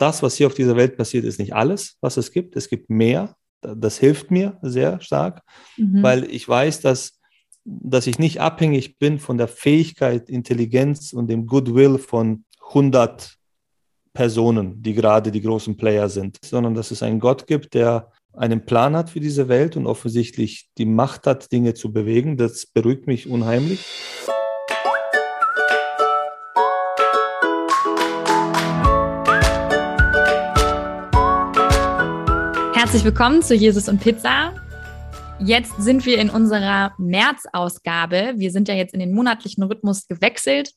das, was hier auf dieser Welt passiert, ist nicht alles, was es gibt. Es gibt mehr. Das hilft mir sehr stark, mhm. weil ich weiß, dass, dass ich nicht abhängig bin von der Fähigkeit, Intelligenz und dem Goodwill von 100 Personen, die gerade die großen Player sind, sondern dass es einen Gott gibt, der einen Plan hat für diese Welt und offensichtlich die Macht hat, Dinge zu bewegen. Das beruhigt mich unheimlich. Herzlich willkommen zu Jesus und Pizza. Jetzt sind wir in unserer März-Ausgabe. Wir sind ja jetzt in den monatlichen Rhythmus gewechselt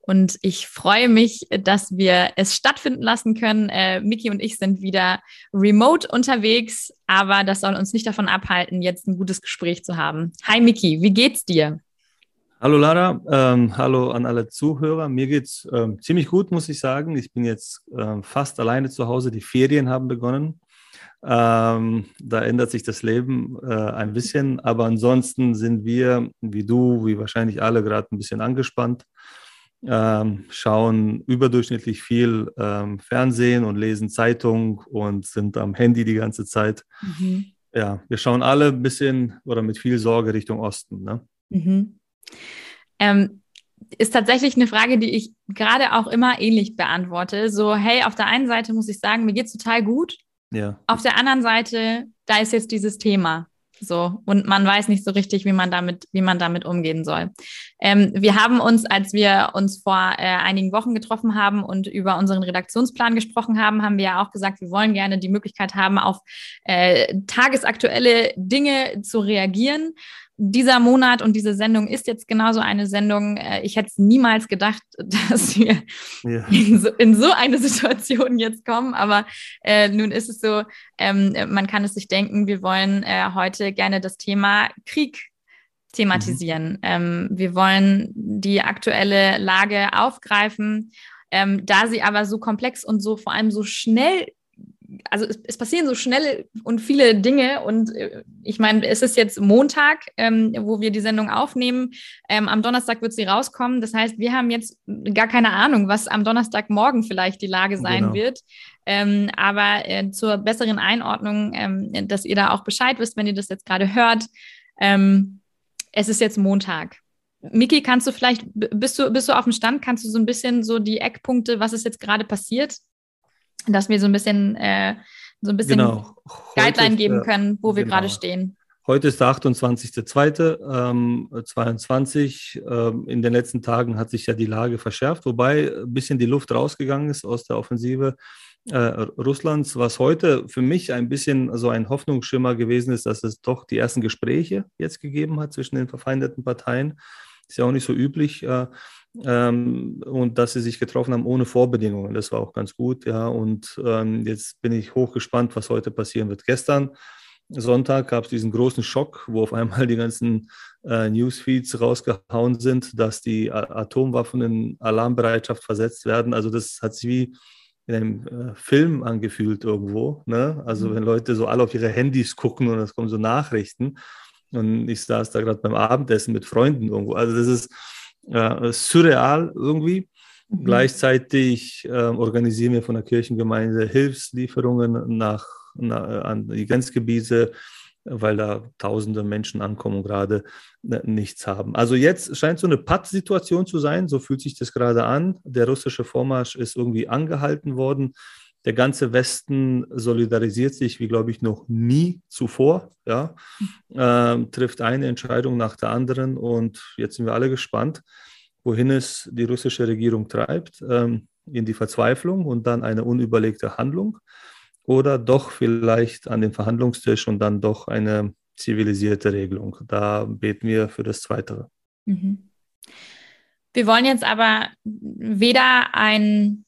und ich freue mich, dass wir es stattfinden lassen können. Äh, Miki und ich sind wieder remote unterwegs, aber das soll uns nicht davon abhalten, jetzt ein gutes Gespräch zu haben. Hi Miki, wie geht's dir? Hallo Lara, ähm, hallo an alle Zuhörer. Mir geht's ähm, ziemlich gut, muss ich sagen. Ich bin jetzt ähm, fast alleine zu Hause. Die Ferien haben begonnen. Ähm, da ändert sich das Leben äh, ein bisschen, aber ansonsten sind wir, wie du, wie wahrscheinlich alle, gerade ein bisschen angespannt, ähm, schauen überdurchschnittlich viel ähm, Fernsehen und lesen Zeitung und sind am Handy die ganze Zeit. Mhm. Ja, wir schauen alle ein bisschen oder mit viel Sorge Richtung Osten. Ne? Mhm. Ähm, ist tatsächlich eine Frage, die ich gerade auch immer ähnlich beantworte. So, hey, auf der einen Seite muss ich sagen, mir geht es total gut. Ja. Auf der anderen Seite, da ist jetzt dieses Thema. So, und man weiß nicht so richtig, wie man damit, wie man damit umgehen soll. Ähm, wir haben uns, als wir uns vor äh, einigen Wochen getroffen haben und über unseren Redaktionsplan gesprochen haben, haben wir ja auch gesagt, wir wollen gerne die Möglichkeit haben, auf äh, tagesaktuelle Dinge zu reagieren dieser Monat und diese Sendung ist jetzt genauso eine Sendung. Äh, ich hätte es niemals gedacht, dass wir ja. in, so, in, so, eine Situation jetzt kommen. Aber äh, nun ist es so, ähm, man kann es sich denken, wir wollen äh, heute gerne das Thema Krieg thematisieren. Mhm. Ähm, wir wollen die aktuelle Lage aufgreifen. Ähm, da sie aber so komplex und so vor allem so schnell also es, es, passieren so schnell und viele Dinge und äh, ich meine, es ist jetzt Montag, ähm, wo wir die Sendung aufnehmen. Ähm, am Donnerstag wird sie rauskommen. Das heißt, wir haben jetzt gar keine Ahnung, was am Donnerstagmorgen vielleicht die Lage sein genau. wird. Ähm, aber äh, zur besseren Einordnung, ähm, dass ihr da auch Bescheid wisst, wenn ihr das jetzt gerade hört. Ähm, es ist jetzt Montag. Miki, kannst du vielleicht, bist du, bist du auf dem Stand, kannst du so ein bisschen so die Eckpunkte, was ist jetzt gerade passiert, dass wir so ein bisschen, äh, so ein bisschen genau. Guideline geben können, wo wir genau. gerade stehen. Heute ist der 28.02.22. Ähm, ähm, in den letzten Tagen hat sich ja die Lage verschärft, wobei ein bisschen die Luft rausgegangen ist aus der Offensive äh, Russlands. Was heute für mich ein bisschen so ein Hoffnungsschimmer gewesen ist, dass es doch die ersten Gespräche jetzt gegeben hat zwischen den verfeindeten Parteien. Ist ja auch nicht so üblich. Äh, ähm, und dass sie sich getroffen haben ohne Vorbedingungen. Das war auch ganz gut, ja. Und ähm, jetzt bin ich hochgespannt, was heute passieren wird. Gestern Sonntag gab es diesen großen Schock, wo auf einmal die ganzen äh, Newsfeeds rausgehauen sind, dass die Atomwaffen in Alarmbereitschaft versetzt werden. Also das hat sich wie in einem äh, Film angefühlt irgendwo. Ne? Also mhm. wenn Leute so alle auf ihre Handys gucken und es kommen so Nachrichten. Und ich saß da gerade beim Abendessen mit Freunden irgendwo. Also das ist äh, surreal irgendwie. Mhm. Gleichzeitig äh, organisieren wir von der Kirchengemeinde Hilfslieferungen nach, nach, an die Grenzgebiete, weil da tausende Menschen ankommen und gerade äh, nichts haben. Also jetzt scheint so eine Patt-Situation zu sein, so fühlt sich das gerade an. Der russische Vormarsch ist irgendwie angehalten worden. Der ganze Westen solidarisiert sich, wie glaube ich, noch nie zuvor. Ja? Ähm, trifft eine Entscheidung nach der anderen und jetzt sind wir alle gespannt, wohin es die russische Regierung treibt, ähm, in die Verzweiflung und dann eine unüberlegte Handlung oder doch vielleicht an den Verhandlungstisch und dann doch eine zivilisierte Regelung. Da beten wir für das Zweite. Mhm. Wir wollen jetzt aber weder ein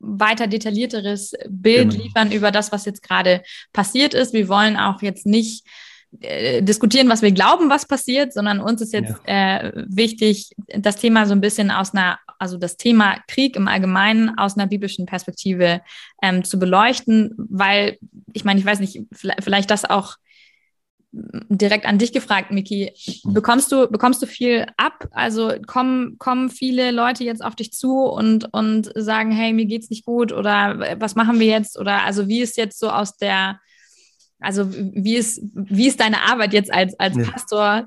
weiter detaillierteres Bild genau. liefern über das, was jetzt gerade passiert ist. Wir wollen auch jetzt nicht äh, diskutieren, was wir glauben, was passiert, sondern uns ist jetzt ja. äh, wichtig, das Thema so ein bisschen aus einer, also das Thema Krieg im Allgemeinen aus einer biblischen Perspektive ähm, zu beleuchten, weil ich meine, ich weiß nicht, vielleicht das auch direkt an dich gefragt, Miki. Bekommst du, bekommst du viel ab? Also kommen, kommen viele Leute jetzt auf dich zu und, und sagen, hey, mir geht's nicht gut oder was machen wir jetzt? Oder also wie ist jetzt so aus der, also wie ist, wie ist deine Arbeit jetzt als, als. Pastor?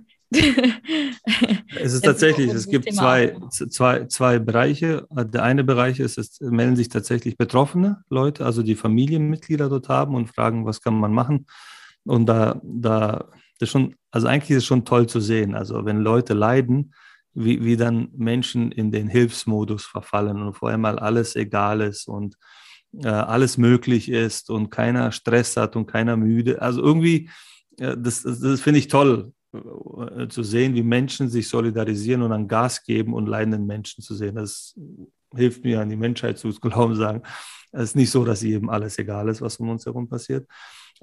es ist tatsächlich, es gibt zwei, zwei, zwei Bereiche. Der eine Bereich ist, es melden sich tatsächlich betroffene Leute, also die Familienmitglieder dort haben und fragen, was kann man machen. Und da, da, das schon, also eigentlich ist es schon toll zu sehen. Also wenn Leute leiden, wie, wie dann Menschen in den Hilfsmodus verfallen und vor allem alles egal ist und äh, alles möglich ist und keiner Stress hat und keiner müde. Also irgendwie, äh, das, das, das finde ich toll äh, zu sehen, wie Menschen sich solidarisieren und an Gas geben und leidenden Menschen zu sehen. Das hilft mir an die Menschheit zu glauben, sagen, es ist nicht so, dass jedem alles egal ist, was um uns herum passiert.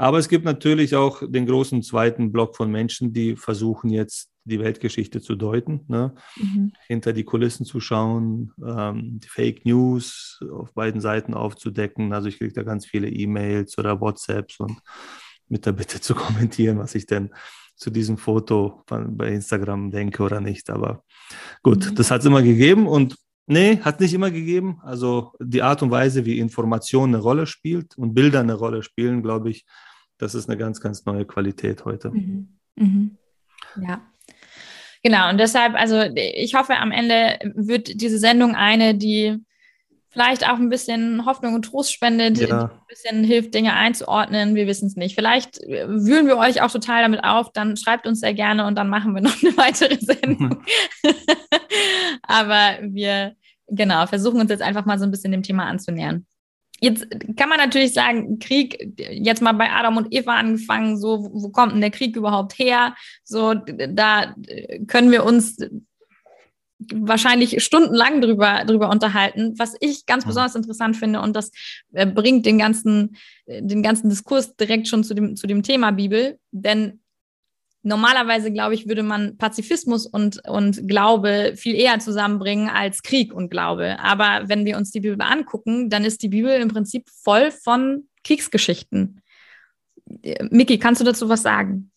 Aber es gibt natürlich auch den großen zweiten Block von Menschen, die versuchen jetzt die Weltgeschichte zu deuten, ne? mhm. hinter die Kulissen zu schauen, ähm, die Fake News auf beiden Seiten aufzudecken. Also ich kriege da ganz viele E-Mails oder WhatsApps und mit der Bitte zu kommentieren, was ich denn zu diesem Foto bei Instagram denke oder nicht. Aber gut, mhm. das hat es immer gegeben und nee, hat nicht immer gegeben. Also die Art und Weise, wie Information eine Rolle spielt und Bilder eine Rolle spielen, glaube ich, das ist eine ganz, ganz neue Qualität heute. Mhm. Mhm. Ja. Genau, und deshalb, also ich hoffe, am Ende wird diese Sendung eine, die vielleicht auch ein bisschen Hoffnung und Trost spendet, ja. ein bisschen hilft, Dinge einzuordnen. Wir wissen es nicht. Vielleicht wühlen wir euch auch total damit auf, dann schreibt uns sehr gerne und dann machen wir noch eine weitere Sendung. Aber wir, genau, versuchen uns jetzt einfach mal so ein bisschen dem Thema anzunähern. Jetzt kann man natürlich sagen, Krieg, jetzt mal bei Adam und Eva angefangen, so, wo kommt denn der Krieg überhaupt her? So, da können wir uns wahrscheinlich stundenlang drüber, drüber unterhalten, was ich ganz besonders interessant finde und das äh, bringt den ganzen, den ganzen Diskurs direkt schon zu dem, zu dem Thema Bibel, denn normalerweise, glaube ich, würde man Pazifismus und, und Glaube viel eher zusammenbringen als Krieg und Glaube. Aber wenn wir uns die Bibel angucken, dann ist die Bibel im Prinzip voll von Kriegsgeschichten. Äh, Miki, kannst du dazu was sagen?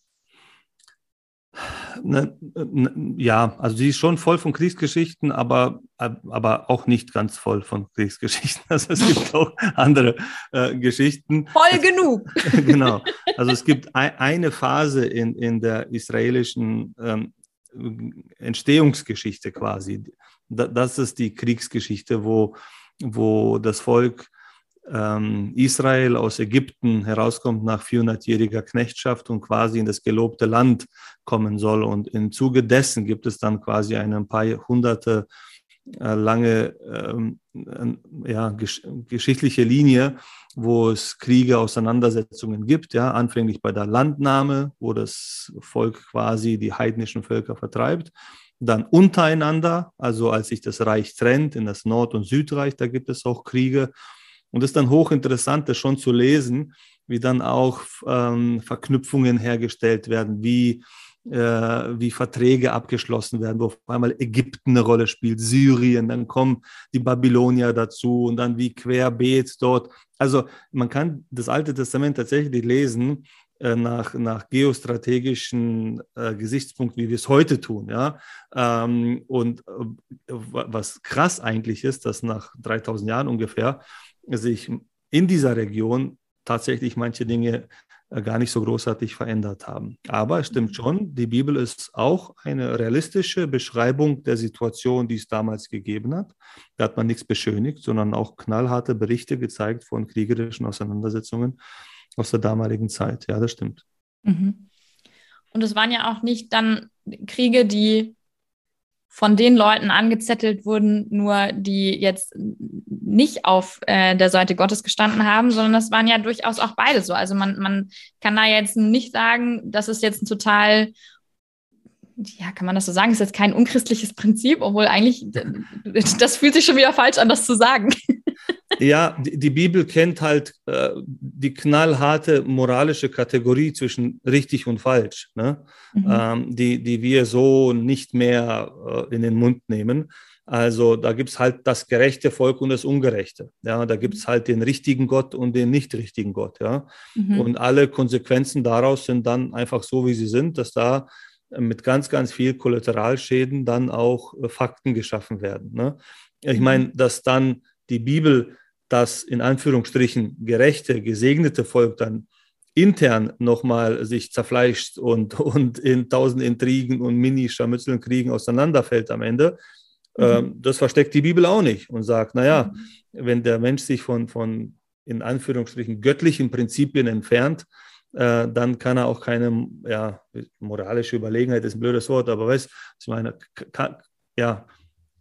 Ne, ne, ja, also sie ist schon voll von Kriegsgeschichten, aber, aber auch nicht ganz voll von Kriegsgeschichten. Also es gibt auch andere äh, Geschichten. Voll es, genug. genau. Also es gibt ein, eine Phase in, in der israelischen ähm, Entstehungsgeschichte quasi. das ist die Kriegsgeschichte, wo, wo das Volk Israel aus Ägypten herauskommt nach 400-jähriger Knechtschaft und quasi in das gelobte Land kommen soll. Und im Zuge dessen gibt es dann quasi eine ein paar hunderte äh, lange ähm, ja, gesch geschichtliche Linie, wo es Kriege, Auseinandersetzungen gibt, ja, anfänglich bei der Landnahme, wo das Volk quasi die heidnischen Völker vertreibt, dann untereinander, also als sich das Reich trennt in das Nord- und Südreich, da gibt es auch Kriege und es ist dann hochinteressant, das schon zu lesen, wie dann auch ähm, Verknüpfungen hergestellt werden, wie, äh, wie Verträge abgeschlossen werden, wo auf einmal Ägypten eine Rolle spielt, Syrien, dann kommen die Babylonier dazu und dann wie querbeet dort. Also man kann das Alte Testament tatsächlich lesen äh, nach, nach geostrategischen äh, Gesichtspunkten, wie wir es heute tun. Ja? Ähm, und äh, was krass eigentlich ist, dass nach 3000 Jahren ungefähr sich in dieser Region tatsächlich manche Dinge äh, gar nicht so großartig verändert haben. Aber es stimmt schon, die Bibel ist auch eine realistische Beschreibung der Situation, die es damals gegeben hat. Da hat man nichts beschönigt, sondern auch knallharte Berichte gezeigt von kriegerischen Auseinandersetzungen aus der damaligen Zeit. Ja, das stimmt. Mhm. Und es waren ja auch nicht dann Kriege, die von den Leuten angezettelt wurden, nur die jetzt nicht auf äh, der Seite Gottes gestanden haben, sondern das waren ja durchaus auch beide so. Also man, man kann da jetzt nicht sagen, das ist jetzt ein total, ja, kann man das so sagen, ist jetzt kein unchristliches Prinzip, obwohl eigentlich, das fühlt sich schon wieder falsch an, das zu sagen. Ja, die, die Bibel kennt halt äh, die knallharte moralische Kategorie zwischen richtig und falsch, ne? Mhm. Ähm, die, die wir so nicht mehr äh, in den Mund nehmen. Also da gibt es halt das gerechte Volk und das ungerechte. Ja, da gibt es halt den richtigen Gott und den nicht richtigen Gott. Ja, mhm. und alle Konsequenzen daraus sind dann einfach so, wie sie sind, dass da mit ganz, ganz viel Kollateralschäden dann auch äh, Fakten geschaffen werden. Ne? Ich mhm. meine, dass dann die Bibel das in Anführungsstrichen gerechte, gesegnete Volk dann intern nochmal sich zerfleischt und, und in tausend Intrigen und Mini-Scharmützeln Kriegen auseinanderfällt am Ende, Mhm. Ähm, das versteckt die Bibel auch nicht und sagt, naja, mhm. wenn der Mensch sich von, von in Anführungsstrichen göttlichen Prinzipien entfernt, äh, dann kann er auch keine ja, moralische Überlegenheit, ist ein blödes Wort, aber weißt ich meine, kann, ja,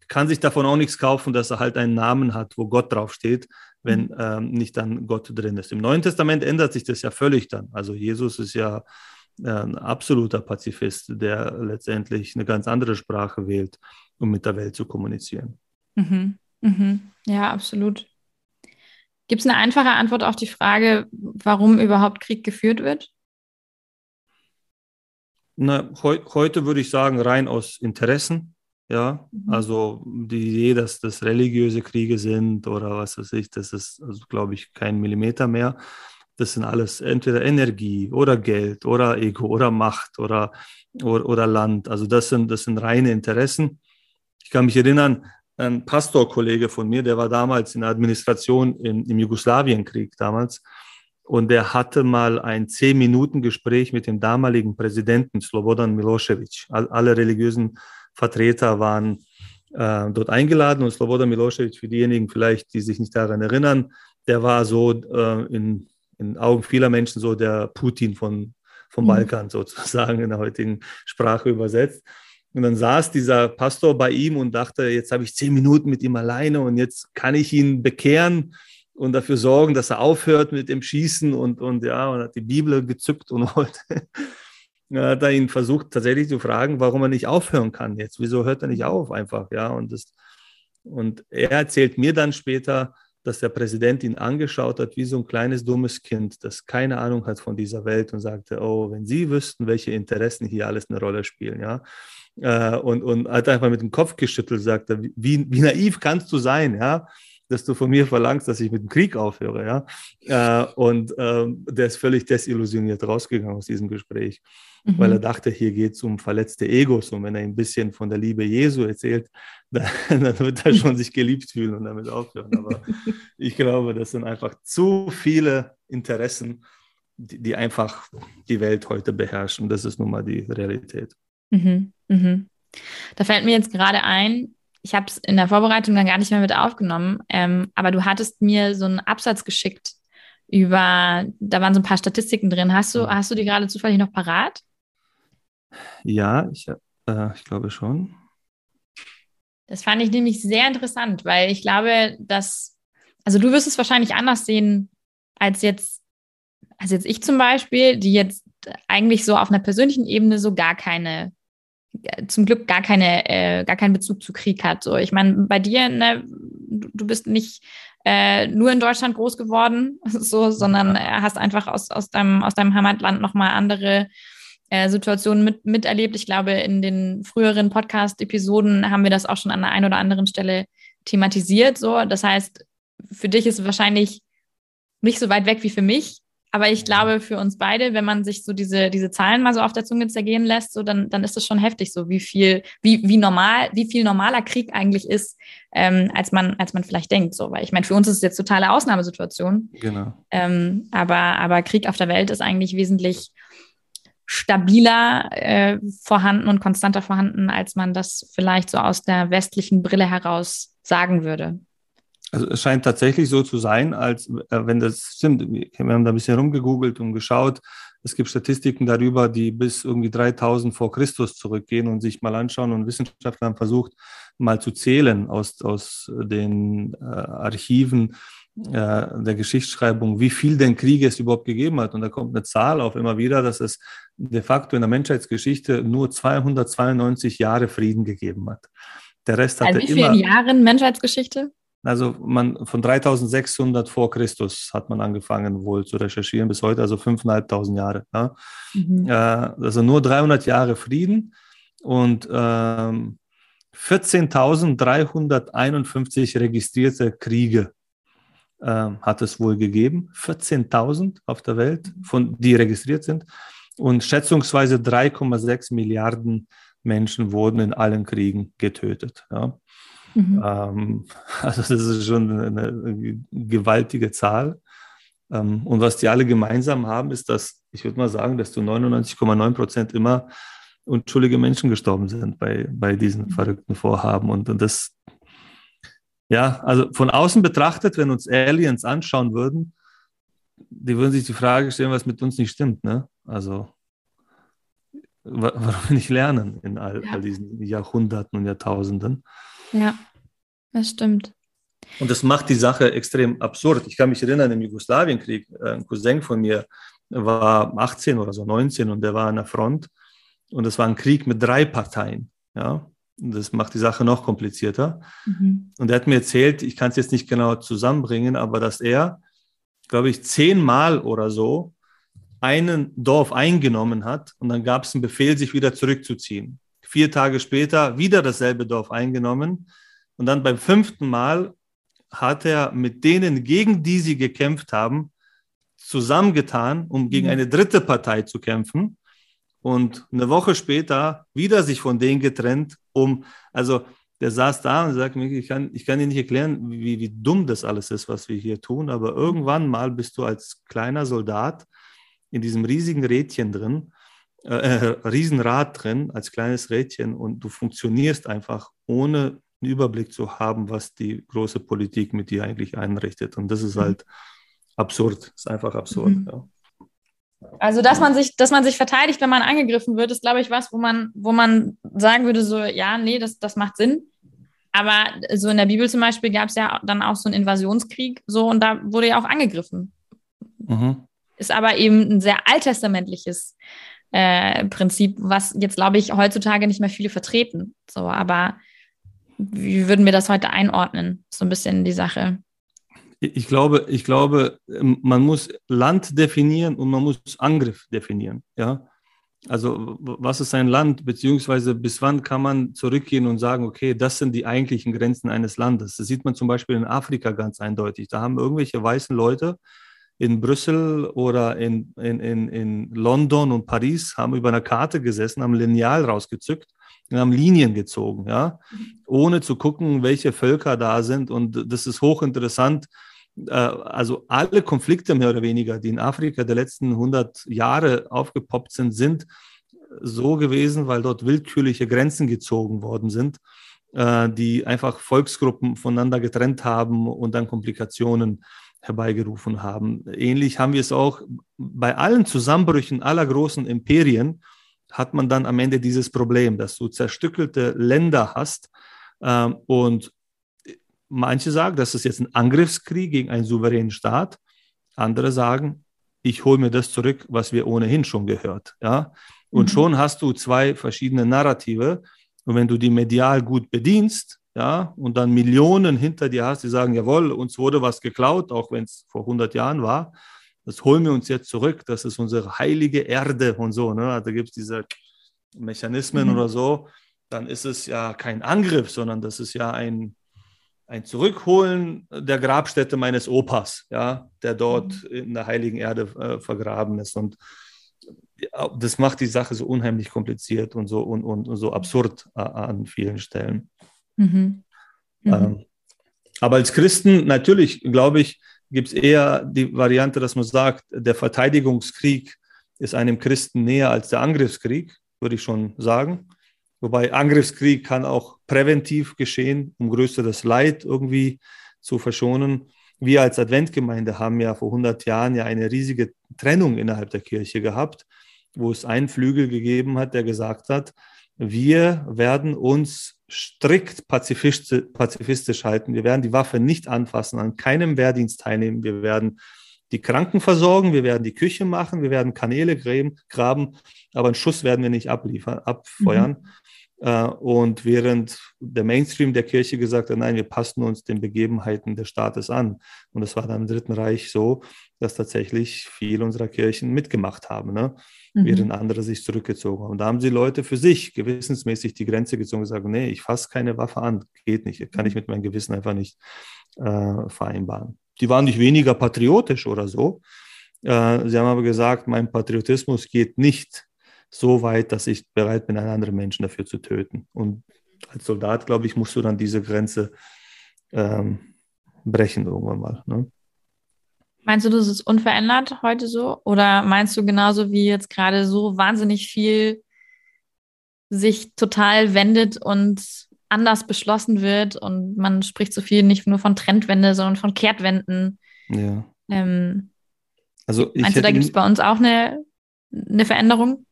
kann sich davon auch nichts kaufen, dass er halt einen Namen hat, wo Gott draufsteht, wenn mhm. ähm, nicht dann Gott drin ist. Im Neuen Testament ändert sich das ja völlig dann. Also Jesus ist ja äh, ein absoluter Pazifist, der letztendlich eine ganz andere Sprache wählt um mit der Welt zu kommunizieren. Mhm. Mhm. Ja, absolut. Gibt es eine einfache Antwort auf die Frage, warum überhaupt Krieg geführt wird? Na, heu heute würde ich sagen, rein aus Interessen. Ja, mhm. also die Idee, dass das religiöse Kriege sind oder was weiß ich, das ist, also, glaube ich, kein Millimeter mehr. Das sind alles entweder Energie oder Geld oder Ego oder Macht oder, oder, oder Land. Also das sind, das sind reine Interessen. Ich kann mich erinnern, ein Pastorkollege von mir, der war damals in der Administration im, im Jugoslawienkrieg damals. Und der hatte mal ein zehn Minuten Gespräch mit dem damaligen Präsidenten Slobodan Milosevic. All, alle religiösen Vertreter waren äh, dort eingeladen und Slobodan Milosevic, für diejenigen vielleicht, die sich nicht daran erinnern, der war so äh, in, in Augen vieler Menschen so der Putin von, vom mhm. Balkan sozusagen in der heutigen Sprache übersetzt. Und dann saß dieser Pastor bei ihm und dachte, jetzt habe ich zehn Minuten mit ihm alleine und jetzt kann ich ihn bekehren und dafür sorgen, dass er aufhört mit dem Schießen und, und ja, und hat die Bibel gezückt und wollte. Hat er ihn versucht tatsächlich zu fragen, warum er nicht aufhören kann jetzt. Wieso hört er nicht auf einfach? Ja, und, das, und er erzählt mir dann später, dass der Präsident ihn angeschaut hat wie so ein kleines dummes Kind, das keine Ahnung hat von dieser Welt und sagte, oh, wenn Sie wüssten, welche Interessen hier alles eine Rolle spielen, ja äh, und, und hat einfach mit dem Kopf geschüttelt, sagte, wie, wie naiv kannst du sein, ja, dass du von mir verlangst, dass ich mit dem Krieg aufhöre, ja. Äh, und ähm, der ist völlig desillusioniert rausgegangen aus diesem Gespräch, mhm. weil er dachte, hier geht es um verletzte Egos und wenn er ein bisschen von der Liebe Jesu erzählt, dann, dann wird er schon sich geliebt fühlen und damit aufhören. Aber ich glaube, das sind einfach zu viele Interessen, die, die einfach die Welt heute beherrschen. Das ist nun mal die Realität. Mhm, mhm. Da fällt mir jetzt gerade ein, ich habe es in der Vorbereitung dann gar nicht mehr mit aufgenommen, ähm, aber du hattest mir so einen Absatz geschickt über, da waren so ein paar Statistiken drin. Hast du, hast du die gerade zufällig noch parat? Ja, ich, äh, ich glaube schon. Das fand ich nämlich sehr interessant, weil ich glaube, dass, also du wirst es wahrscheinlich anders sehen als jetzt, als jetzt ich zum Beispiel, die jetzt eigentlich so auf einer persönlichen Ebene so gar keine zum Glück gar keine, äh, gar keinen Bezug zu Krieg hat. So, ich meine, bei dir, ne, du bist nicht äh, nur in Deutschland groß geworden, so, sondern äh, hast einfach aus, aus deinem, aus deinem Heimatland nochmal andere äh, Situationen mit, miterlebt. Ich glaube, in den früheren Podcast-Episoden haben wir das auch schon an der einen oder anderen Stelle thematisiert. So, das heißt, für dich ist es wahrscheinlich nicht so weit weg wie für mich. Aber ich glaube, für uns beide, wenn man sich so diese, diese Zahlen mal so auf der Zunge zergehen lässt, so dann, dann ist das schon heftig, so wie viel, wie, wie normal, wie viel normaler Krieg eigentlich ist, ähm, als man, als man vielleicht denkt. So, weil ich meine, für uns ist es jetzt totale Ausnahmesituation. Genau. Ähm, aber, aber Krieg auf der Welt ist eigentlich wesentlich stabiler äh, vorhanden und konstanter vorhanden, als man das vielleicht so aus der westlichen Brille heraus sagen würde. Also es scheint tatsächlich so zu sein, als äh, wenn das stimmt. Wir haben da ein bisschen rumgegoogelt und geschaut. Es gibt Statistiken darüber, die bis irgendwie 3000 vor Christus zurückgehen und sich mal anschauen. Und Wissenschaftler haben versucht, mal zu zählen aus, aus den äh, Archiven der Geschichtsschreibung, wie viel denn Kriege es überhaupt gegeben hat. Und da kommt eine Zahl auf immer wieder, dass es de facto in der Menschheitsgeschichte nur 292 Jahre Frieden gegeben hat. Der Rest hatte also wie vielen Jahren Menschheitsgeschichte? Also man von 3600 vor Christus hat man angefangen wohl zu recherchieren bis heute, also 5.500 Jahre. Ja? Mhm. Äh, also nur 300 Jahre Frieden und ähm, 14.351 registrierte Kriege äh, hat es wohl gegeben. 14.000 auf der Welt, von, die registriert sind. Und schätzungsweise 3,6 Milliarden Menschen wurden in allen Kriegen getötet. Ja. Mhm. Ähm, also das ist schon eine, eine gewaltige Zahl. Ähm, und was die alle gemeinsam haben, ist, dass ich würde mal sagen, dass zu 99,9 Prozent immer unschuldige Menschen gestorben sind bei, bei diesen mhm. verrückten Vorhaben. Und, und das, ja, also von außen betrachtet, wenn uns Aliens anschauen würden, die würden sich die Frage stellen, was mit uns nicht stimmt. Ne? Also, warum nicht lernen in all, ja. all diesen Jahrhunderten und Jahrtausenden? Ja, das stimmt. Und das macht die Sache extrem absurd. Ich kann mich erinnern, im Jugoslawienkrieg, ein Cousin von mir war 18 oder so, 19 und der war an der Front und es war ein Krieg mit drei Parteien. Ja, das macht die Sache noch komplizierter. Mhm. Und er hat mir erzählt, ich kann es jetzt nicht genau zusammenbringen, aber dass er, glaube ich, zehnmal oder so einen Dorf eingenommen hat und dann gab es einen Befehl, sich wieder zurückzuziehen. Vier Tage später wieder dasselbe Dorf eingenommen und dann beim fünften Mal hat er mit denen, gegen die sie gekämpft haben, zusammengetan, um gegen mhm. eine dritte Partei zu kämpfen und eine Woche später wieder sich von denen getrennt, um, also der saß da und sagt mir, ich kann, ich kann dir nicht erklären, wie, wie dumm das alles ist, was wir hier tun, aber irgendwann mal bist du als kleiner Soldat in diesem riesigen Rädchen drin, äh, äh Riesenrad drin, als kleines Rädchen und du funktionierst einfach ohne einen Überblick zu haben, was die große Politik mit dir eigentlich einrichtet. Und das ist mhm. halt absurd, das ist einfach absurd. Mhm. Ja. Also, dass man sich, dass man sich verteidigt, wenn man angegriffen wird, ist, glaube ich, was, wo man, wo man sagen würde, so, ja, nee, das, das macht Sinn. Aber so in der Bibel zum Beispiel gab es ja dann auch so einen Invasionskrieg, so, und da wurde ja auch angegriffen. Mhm. Ist aber eben ein sehr alttestamentliches äh, Prinzip, was jetzt, glaube ich, heutzutage nicht mehr viele vertreten. So, aber wie würden wir das heute einordnen? So ein bisschen die Sache. Ich glaube, ich glaube, ähm, man muss Land definieren und man muss Angriff definieren. Ja? Also was ist ein Land, beziehungsweise bis wann kann man zurückgehen und sagen, okay, das sind die eigentlichen Grenzen eines Landes. Das sieht man zum Beispiel in Afrika ganz eindeutig. Da haben irgendwelche weißen Leute in Brüssel oder in, in, in, in London und Paris, haben über einer Karte gesessen, haben Lineal rausgezückt und haben Linien gezogen, ja, ohne zu gucken, welche Völker da sind. Und das ist hochinteressant, also alle Konflikte mehr oder weniger, die in Afrika der letzten 100 Jahre aufgepoppt sind, sind so gewesen, weil dort willkürliche Grenzen gezogen worden sind, äh, die einfach Volksgruppen voneinander getrennt haben und dann Komplikationen herbeigerufen haben. Ähnlich haben wir es auch bei allen Zusammenbrüchen aller großen Imperien, hat man dann am Ende dieses Problem, dass du zerstückelte Länder hast ähm, und Manche sagen, das ist jetzt ein Angriffskrieg gegen einen souveränen Staat. Andere sagen, ich hole mir das zurück, was wir ohnehin schon gehört. Ja? Und mhm. schon hast du zwei verschiedene Narrative. Und wenn du die medial gut bedienst, ja, und dann Millionen hinter dir hast, die sagen, jawohl, uns wurde was geklaut, auch wenn es vor 100 Jahren war, das holen wir uns jetzt zurück, das ist unsere heilige Erde und so. Ne? Also gibt es diese Mechanismen mhm. oder so, dann ist es ja kein Angriff, sondern das ist ja ein, ein Zurückholen der Grabstätte meines Opas, ja, der dort mhm. in der heiligen Erde äh, vergraben ist. Und das macht die Sache so unheimlich kompliziert und so, und, und so absurd äh, an vielen Stellen. Mhm. Mhm. Ähm, aber als Christen, natürlich, glaube ich, gibt es eher die Variante, dass man sagt, der Verteidigungskrieg ist einem Christen näher als der Angriffskrieg, würde ich schon sagen. Wobei Angriffskrieg kann auch präventiv geschehen, um größeres Leid irgendwie zu verschonen. Wir als Adventgemeinde haben ja vor 100 Jahren ja eine riesige Trennung innerhalb der Kirche gehabt, wo es einen Flügel gegeben hat, der gesagt hat, wir werden uns strikt pazifistisch, pazifistisch halten. Wir werden die Waffe nicht anfassen, an keinem Wehrdienst teilnehmen. Wir werden die Kranken versorgen, wir werden die Küche machen, wir werden Kanäle graben, aber einen Schuss werden wir nicht abliefern, abfeuern. Mhm. Äh, und während der Mainstream der Kirche gesagt hat, nein, wir passen uns den Begebenheiten des Staates an. Und es war dann im Dritten Reich so, dass tatsächlich viele unserer Kirchen mitgemacht haben, ne? mhm. während andere sich zurückgezogen haben. Und da haben sie Leute für sich gewissensmäßig die Grenze gezogen und gesagt, nee, ich fasse keine Waffe an, geht nicht, kann ich mit meinem Gewissen einfach nicht äh, vereinbaren. Die waren nicht weniger patriotisch oder so. Äh, sie haben aber gesagt, mein Patriotismus geht nicht so weit, dass ich bereit bin, einen anderen Menschen dafür zu töten. Und als Soldat, glaube ich, musst du dann diese Grenze ähm, brechen irgendwann mal. Ne? Meinst du, das ist unverändert heute so? Oder meinst du genauso wie jetzt gerade so wahnsinnig viel sich total wendet und anders beschlossen wird und man spricht so viel nicht nur von Trendwende, sondern von Kehrtwenden? Ja. Ähm, also meinst du, da gibt es bei uns auch eine, eine Veränderung?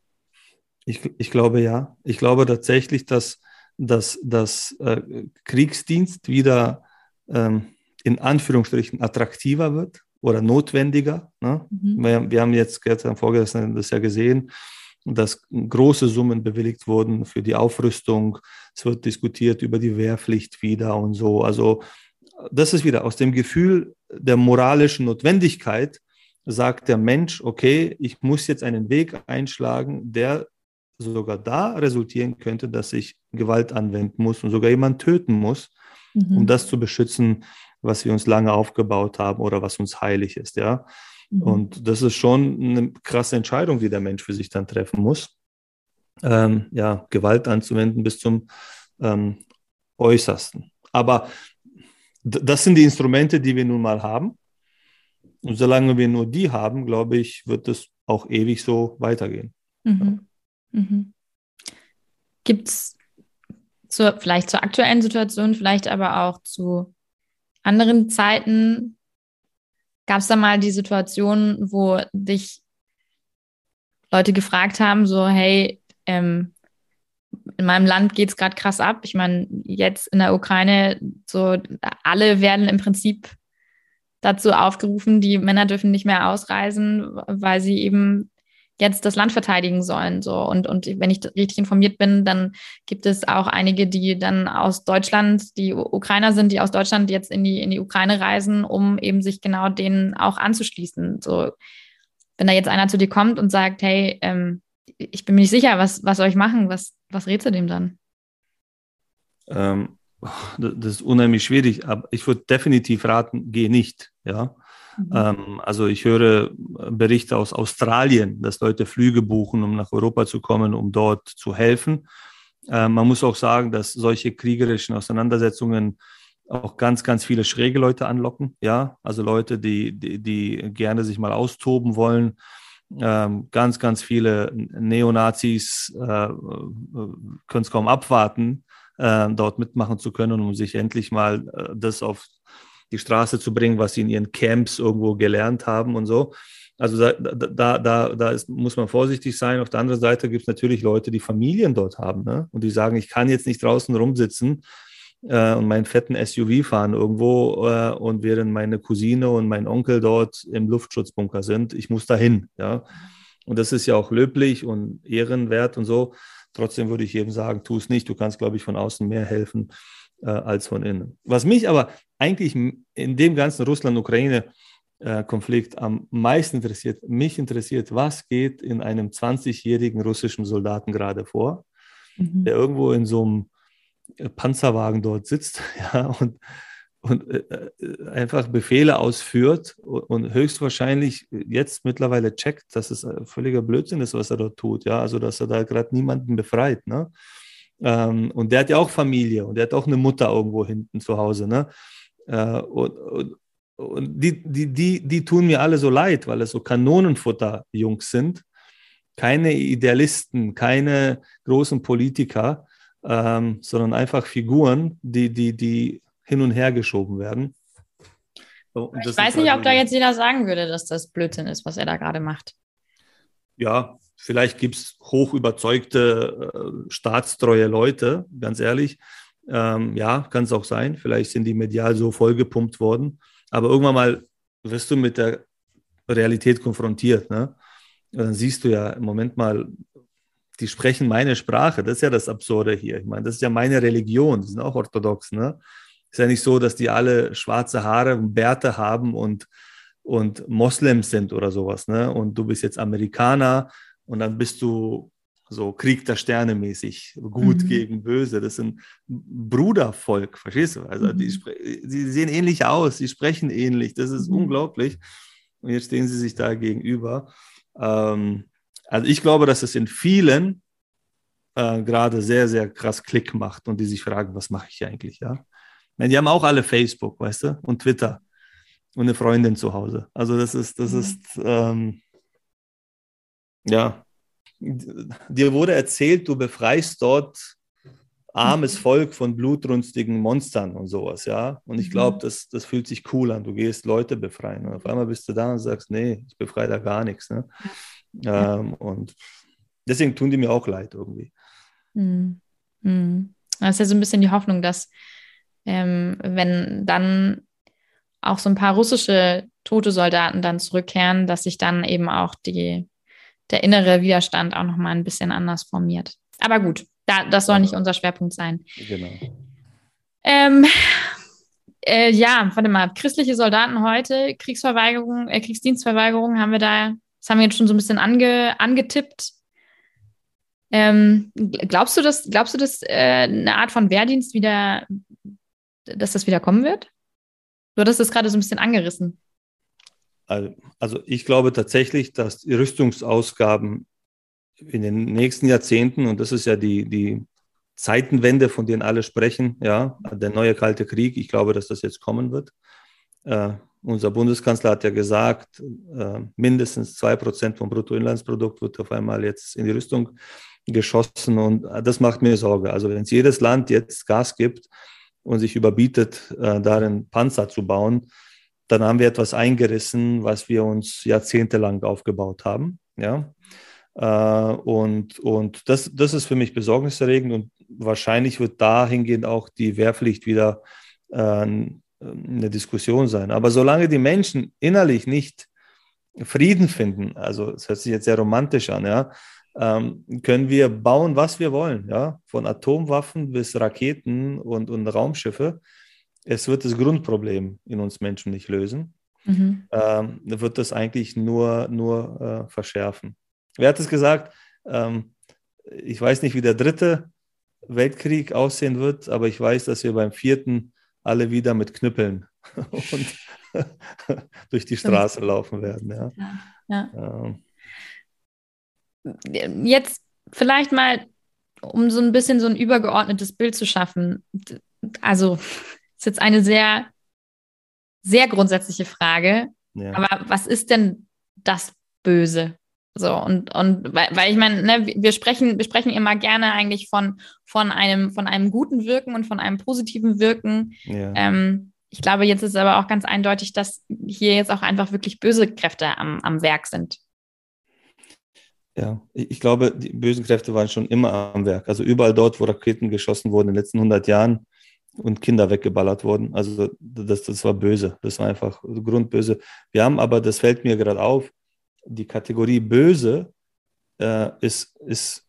Ich, ich glaube ja. Ich glaube tatsächlich, dass, dass, dass äh, Kriegsdienst wieder ähm, in Anführungsstrichen attraktiver wird oder notwendiger. Ne? Mhm. Wir, wir, haben jetzt gestern vorgestern das ja gesehen, dass große Summen bewilligt wurden für die Aufrüstung. Es wird diskutiert über die Wehrpflicht wieder und so. Also das ist wieder aus dem Gefühl der moralischen Notwendigkeit sagt der Mensch, okay, ich muss jetzt einen Weg einschlagen, der sogar da resultieren könnte, dass ich Gewalt anwenden muss und sogar jemanden töten muss, mhm. um das zu beschützen, was wir uns lange aufgebaut haben oder was uns heilig ist, ja. Mhm. Und das ist schon eine krasse Entscheidung, die der Mensch für sich dann treffen muss. Ähm, ja, Gewalt anzuwenden bis zum ähm, Äußersten. Aber das sind die Instrumente, die wir nun mal haben. Und solange wir nur die haben, glaube ich, wird es auch ewig so weitergehen. Mhm. Mhm. Gibt es zur, vielleicht zur aktuellen Situation, vielleicht aber auch zu anderen Zeiten, gab es da mal die Situation, wo dich Leute gefragt haben, so, hey, ähm, in meinem Land geht es gerade krass ab. Ich meine, jetzt in der Ukraine, so alle werden im Prinzip dazu aufgerufen, die Männer dürfen nicht mehr ausreisen, weil sie eben jetzt das Land verteidigen sollen. So. Und, und wenn ich richtig informiert bin, dann gibt es auch einige, die dann aus Deutschland, die Ukrainer sind, die aus Deutschland jetzt in die, in die Ukraine reisen, um eben sich genau denen auch anzuschließen. So, wenn da jetzt einer zu dir kommt und sagt, hey, ähm, ich bin mir nicht sicher, was, was soll ich machen, was, was rätst du dem dann? Ähm, das ist unheimlich schwierig, aber ich würde definitiv raten, geh nicht, ja. Mhm. Ähm, also ich höre Berichte aus Australien, dass Leute Flüge buchen, um nach Europa zu kommen, um dort zu helfen. Ähm, man muss auch sagen, dass solche kriegerischen Auseinandersetzungen auch ganz, ganz viele schräge Leute anlocken. Ja, also Leute, die, die, die gerne sich mal austoben wollen. Ähm, ganz, ganz viele Neonazis äh, können es kaum abwarten, äh, dort mitmachen zu können, um sich endlich mal äh, das auf die Straße zu bringen, was sie in ihren Camps irgendwo gelernt haben und so. Also da, da, da, da ist, muss man vorsichtig sein. Auf der anderen Seite gibt es natürlich Leute, die Familien dort haben ne? und die sagen, ich kann jetzt nicht draußen rumsitzen äh, und meinen fetten SUV fahren irgendwo äh, und während meine Cousine und mein Onkel dort im Luftschutzbunker sind, ich muss dahin. Ja? Und das ist ja auch löblich und ehrenwert und so. Trotzdem würde ich jedem sagen, tu es nicht. Du kannst, glaube ich, von außen mehr helfen äh, als von innen. Was mich aber eigentlich in dem ganzen Russland-Ukraine-Konflikt am meisten interessiert, mich interessiert, was geht in einem 20-jährigen russischen Soldaten gerade vor, mhm. der irgendwo in so einem äh, Panzerwagen dort sitzt ja, und, und äh, äh, einfach Befehle ausführt und höchstwahrscheinlich jetzt mittlerweile checkt, dass es völliger Blödsinn ist, was er dort tut. Ja, also dass er da gerade niemanden befreit. Ne? Ähm, und der hat ja auch Familie und der hat auch eine Mutter irgendwo hinten zu Hause. Ne? Äh, und, und, und die, die, die, die tun mir alle so leid, weil es so Kanonenfutter-Jungs sind. Keine Idealisten, keine großen Politiker, ähm, sondern einfach Figuren, die, die, die hin und her geschoben werden. Und ich weiß nicht, ob da jetzt jeder sagen würde, dass das Blödsinn ist, was er da gerade macht. Ja, vielleicht gibt es hoch überzeugte, äh, staatstreue Leute, ganz ehrlich. Ähm, ja, kann es auch sein. Vielleicht sind die medial so vollgepumpt worden. Aber irgendwann mal wirst du mit der Realität konfrontiert. Ne? Dann siehst du ja im Moment mal, die sprechen meine Sprache. Das ist ja das Absurde hier. Ich meine, das ist ja meine Religion. Die sind auch orthodox. Ne? Ist ja nicht so, dass die alle schwarze Haare und Bärte haben und, und Moslems sind oder sowas. Ne? Und du bist jetzt Amerikaner und dann bist du so Krieg der Sterne mäßig, gut mhm. gegen böse. Das sind Brudervolk, verstehst du? Also mhm. die, die, sehen ähnlich aus, die sprechen ähnlich. Das ist mhm. unglaublich. Und jetzt stehen sie sich da gegenüber. Ähm, also ich glaube, dass es in vielen äh, gerade sehr, sehr krass Klick macht und die sich fragen, was mache ich eigentlich, ja? Meine, die haben auch alle Facebook, weißt du, und Twitter und eine Freundin zu Hause. Also das ist, das mhm. ist, ähm, ja, dir wurde erzählt, du befreist dort armes. Volk von blutrünstigen Monstern und sowas, ja. Und ich glaube, mhm. das, das fühlt sich cool an. Du gehst Leute befreien. Und auf einmal bist du da und sagst, nee, ich befreie da gar nichts. Ne? Ja. Ähm, und deswegen tun die mir auch leid irgendwie. Mhm. Mhm. Das ist ja so ein bisschen die Hoffnung, dass ähm, wenn dann auch so ein paar russische tote Soldaten dann zurückkehren, dass sich dann eben auch die, der innere Widerstand auch nochmal ein bisschen anders formiert. Aber gut, da, das soll nicht unser Schwerpunkt sein. Genau. Ähm, äh, ja, warte mal, christliche Soldaten heute, Kriegsverweigerung, äh, Kriegsdienstverweigerung haben wir da, das haben wir jetzt schon so ein bisschen ange, angetippt. Ähm, glaubst du, dass, glaubst du, dass äh, eine Art von Wehrdienst wieder, dass das wieder kommen wird? Du hattest das gerade so ein bisschen angerissen. Also ich glaube tatsächlich, dass die Rüstungsausgaben in den nächsten Jahrzehnten, und das ist ja die, die Zeitenwende, von denen alle sprechen, ja, der neue Kalte Krieg, ich glaube, dass das jetzt kommen wird. Äh, unser Bundeskanzler hat ja gesagt, äh, mindestens zwei Prozent vom Bruttoinlandsprodukt wird auf einmal jetzt in die Rüstung geschossen und das macht mir Sorge. Also wenn es jedes Land jetzt Gas gibt und sich überbietet, äh, darin Panzer zu bauen, dann haben wir etwas eingerissen, was wir uns jahrzehntelang aufgebaut haben. Ja. Äh, und und das, das ist für mich besorgniserregend und wahrscheinlich wird dahingehend auch die Wehrpflicht wieder äh, eine Diskussion sein. Aber solange die Menschen innerlich nicht Frieden finden, also das hört sich jetzt sehr romantisch an, ja, ähm, können wir bauen, was wir wollen, ja, von Atomwaffen bis Raketen und, und Raumschiffe. Es wird das Grundproblem in uns Menschen nicht lösen. Mhm. Ähm, wird das eigentlich nur, nur äh, verschärfen. Wer hat es gesagt? Ähm, ich weiß nicht, wie der dritte Weltkrieg aussehen wird, aber ich weiß, dass wir beim vierten alle wieder mit Knüppeln und durch die Straße laufen werden. Ja. ja, ja. Ähm. Jetzt vielleicht mal, um so ein bisschen so ein übergeordnetes Bild zu schaffen. Also, ist jetzt eine sehr, sehr grundsätzliche Frage. Ja. Aber was ist denn das Böse? So, und, und weil, weil ich meine, ne, wir sprechen, wir sprechen immer gerne eigentlich von, von, einem, von einem guten Wirken und von einem positiven Wirken. Ja. Ähm, ich glaube, jetzt ist aber auch ganz eindeutig, dass hier jetzt auch einfach wirklich böse Kräfte am, am Werk sind. Ja, ich glaube, die bösen Kräfte waren schon immer am Werk. Also überall dort, wo Raketen geschossen wurden in den letzten 100 Jahren und Kinder weggeballert wurden. Also das, das war böse. Das war einfach grundböse. Wir haben aber, das fällt mir gerade auf, die Kategorie böse äh, ist, ist,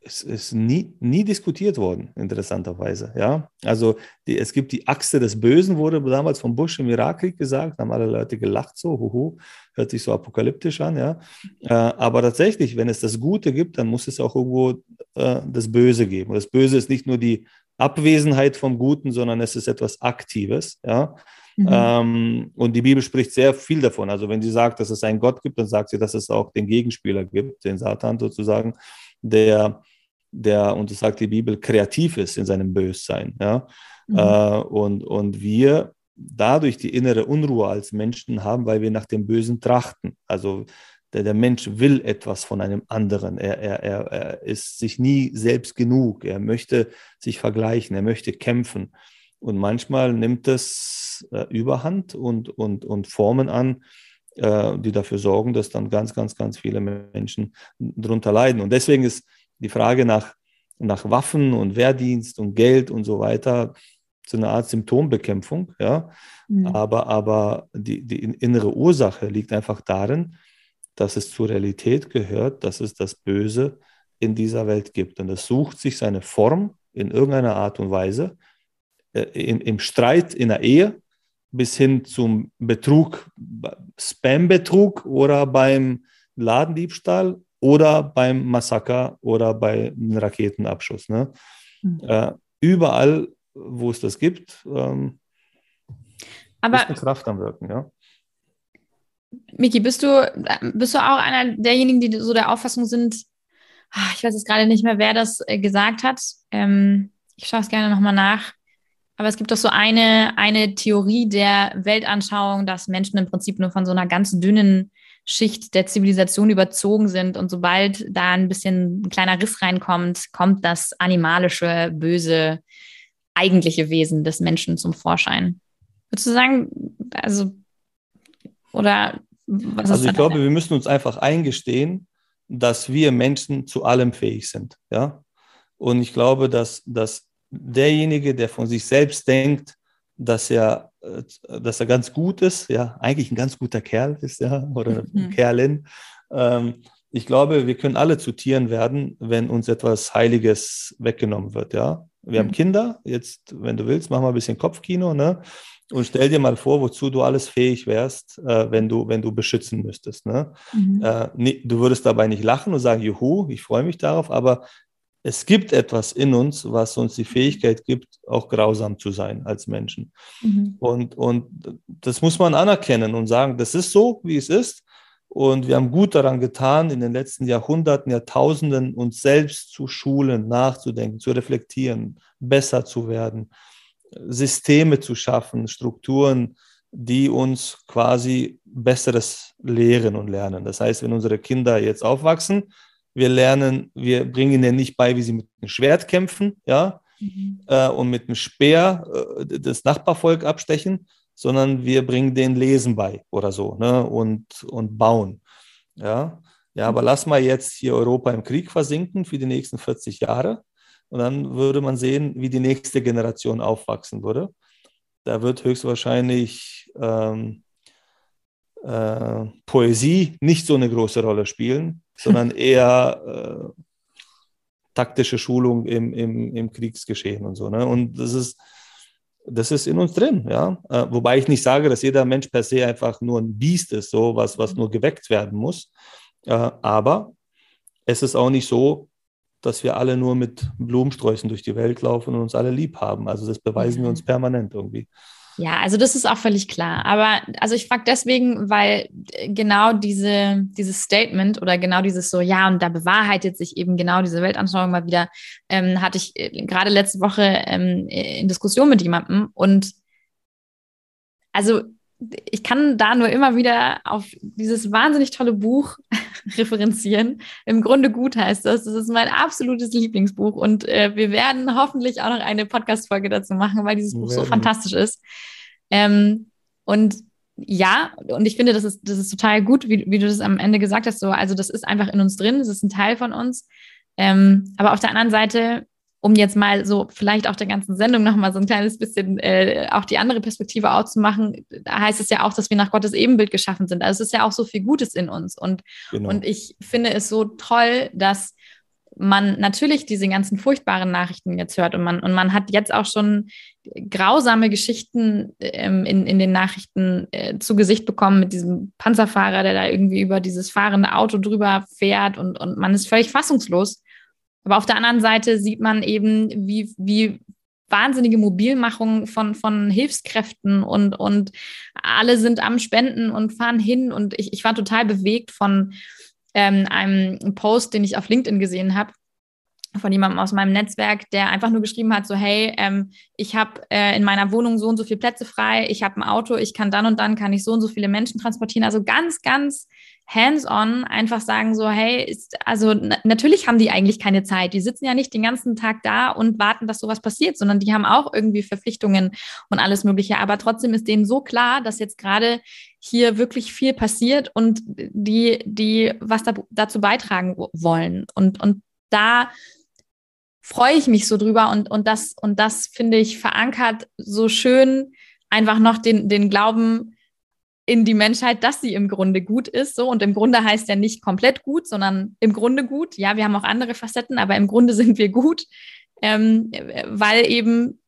ist, ist nie, nie diskutiert worden, interessanterweise. Ja? Also die, es gibt die Achse des Bösen, wurde damals von Bush im Irakkrieg gesagt, haben alle Leute gelacht, so, huhu, hört sich so apokalyptisch an. Ja? Äh, aber tatsächlich, wenn es das Gute gibt, dann muss es auch irgendwo äh, das Böse geben. Und das Böse ist nicht nur die Abwesenheit vom Guten, sondern es ist etwas Aktives. Ja? Mhm. Ähm, und die Bibel spricht sehr viel davon. Also wenn sie sagt, dass es einen Gott gibt, dann sagt sie, dass es auch den Gegenspieler gibt, den Satan sozusagen, der, der, und das sagt die Bibel, kreativ ist in seinem Bössein. Ja? Mhm. Äh, und, und wir dadurch die innere Unruhe als Menschen haben, weil wir nach dem Bösen trachten. Also der, der Mensch will etwas von einem anderen. Er, er, er, er ist sich nie selbst genug. Er möchte sich vergleichen. Er möchte kämpfen. Und manchmal nimmt es äh, Überhand und, und, und Formen an, äh, die dafür sorgen, dass dann ganz, ganz, ganz viele Menschen darunter leiden. Und deswegen ist die Frage nach, nach Waffen und Wehrdienst und Geld und so weiter so eine Art Symptombekämpfung. Ja? Mhm. Aber, aber die, die innere Ursache liegt einfach darin, dass es zur Realität gehört, dass es das Böse in dieser Welt gibt. Und es sucht sich seine Form in irgendeiner Art und Weise, äh, im, im Streit in der Ehe bis hin zum Betrug, Spam-Betrug oder beim Ladendiebstahl oder beim Massaker oder beim Raketenabschuss. Ne? Mhm. Äh, überall, wo es das gibt, ähm, Aber ist eine Kraft am Wirken. Ja? Miki, bist du, bist du auch einer derjenigen, die so der Auffassung sind, ah, ich weiß jetzt gerade nicht mehr, wer das äh, gesagt hat. Ähm, ich schaue es gerne nochmal nach. Aber es gibt doch so eine, eine Theorie der Weltanschauung, dass Menschen im Prinzip nur von so einer ganz dünnen Schicht der Zivilisation überzogen sind. Und sobald da ein bisschen ein kleiner Riss reinkommt, kommt das animalische, böse, eigentliche Wesen des Menschen zum Vorschein. Würdest du sagen, also, oder was Also ich glaube, wir müssen uns einfach eingestehen, dass wir Menschen zu allem fähig sind. Ja? Und ich glaube, dass, dass derjenige, der von sich selbst denkt, dass er, äh, dass er ganz gut ist, ja, eigentlich ein ganz guter Kerl ist, ja, oder eine mhm. Kerlin. Ähm, ich glaube, wir können alle zu Tieren werden, wenn uns etwas Heiliges weggenommen wird, ja. Wir mhm. haben Kinder, jetzt, wenn du willst, mach mal ein bisschen Kopfkino, ne? Und stell dir mal vor, wozu du alles fähig wärst, äh, wenn, du, wenn du beschützen müsstest. Ne? Mhm. Äh, nee, du würdest dabei nicht lachen und sagen, juhu, ich freue mich darauf, aber es gibt etwas in uns, was uns die Fähigkeit gibt, auch grausam zu sein als Menschen. Mhm. Und, und das muss man anerkennen und sagen, das ist so, wie es ist. Und wir haben gut daran getan, in den letzten Jahrhunderten, Jahrtausenden uns selbst zu schulen, nachzudenken, zu reflektieren, besser zu werden, Systeme zu schaffen, Strukturen, die uns quasi Besseres lehren und lernen. Das heißt, wenn unsere Kinder jetzt aufwachsen, wir lernen, wir bringen ihnen nicht bei, wie sie mit dem Schwert kämpfen, ja, mhm. äh, und mit dem Speer äh, das Nachbarvolk abstechen, sondern wir bringen denen Lesen bei oder so, ne, und, und bauen, ja. Ja, aber lass mal jetzt hier Europa im Krieg versinken für die nächsten 40 Jahre. Und dann würde man sehen, wie die nächste Generation aufwachsen würde. Da wird höchstwahrscheinlich ähm, äh, Poesie nicht so eine große Rolle spielen, sondern eher äh, taktische Schulung im, im, im Kriegsgeschehen und so. Ne? Und das ist, das ist in uns drin, ja. Äh, wobei ich nicht sage, dass jeder Mensch per se einfach nur ein Biest ist, so was, was nur geweckt werden muss. Äh, aber es ist auch nicht so, dass wir alle nur mit Blumensträußen durch die Welt laufen und uns alle lieb haben. Also das beweisen wir uns permanent irgendwie. Ja, also das ist auch völlig klar. Aber also ich frage deswegen, weil genau diese, dieses Statement oder genau dieses so, ja, und da bewahrheitet sich eben genau diese Weltanschauung mal wieder, ähm, hatte ich äh, gerade letzte Woche ähm, in Diskussion mit jemandem und also ich kann da nur immer wieder auf dieses wahnsinnig tolle Buch referenzieren. Im Grunde gut heißt das. Das ist mein absolutes Lieblingsbuch und äh, wir werden hoffentlich auch noch eine Podcast-Folge dazu machen, weil dieses Buch so fantastisch ist. Ähm, und ja, und ich finde, das ist, das ist total gut, wie, wie du das am Ende gesagt hast. So, also, das ist einfach in uns drin, das ist ein Teil von uns. Ähm, aber auf der anderen Seite um jetzt mal so vielleicht auch der ganzen Sendung nochmal so ein kleines bisschen äh, auch die andere Perspektive aufzumachen, da heißt es ja auch, dass wir nach Gottes Ebenbild geschaffen sind. Also es ist ja auch so viel Gutes in uns. Und, genau. und ich finde es so toll, dass man natürlich diese ganzen furchtbaren Nachrichten jetzt hört und man, und man hat jetzt auch schon grausame Geschichten ähm, in, in den Nachrichten äh, zu Gesicht bekommen mit diesem Panzerfahrer, der da irgendwie über dieses fahrende Auto drüber fährt und, und man ist völlig fassungslos. Aber auf der anderen Seite sieht man eben, wie, wie wahnsinnige Mobilmachung von, von Hilfskräften und, und alle sind am Spenden und fahren hin. Und ich, ich war total bewegt von ähm, einem Post, den ich auf LinkedIn gesehen habe, von jemandem aus meinem Netzwerk, der einfach nur geschrieben hat, so hey, ähm, ich habe äh, in meiner Wohnung so und so viele Plätze frei, ich habe ein Auto, ich kann dann und dann, kann ich so und so viele Menschen transportieren. Also ganz, ganz hands-on einfach sagen so, hey, ist, also natürlich haben die eigentlich keine Zeit. Die sitzen ja nicht den ganzen Tag da und warten, dass sowas passiert, sondern die haben auch irgendwie Verpflichtungen und alles Mögliche. Aber trotzdem ist denen so klar, dass jetzt gerade hier wirklich viel passiert und die, die was da, dazu beitragen wollen. Und, und da freue ich mich so drüber und, und das, und das finde ich verankert so schön einfach noch den, den Glauben, in die Menschheit, dass sie im Grunde gut ist. So und im Grunde heißt ja nicht komplett gut, sondern im Grunde gut. Ja, wir haben auch andere Facetten, aber im Grunde sind wir gut, ähm, weil eben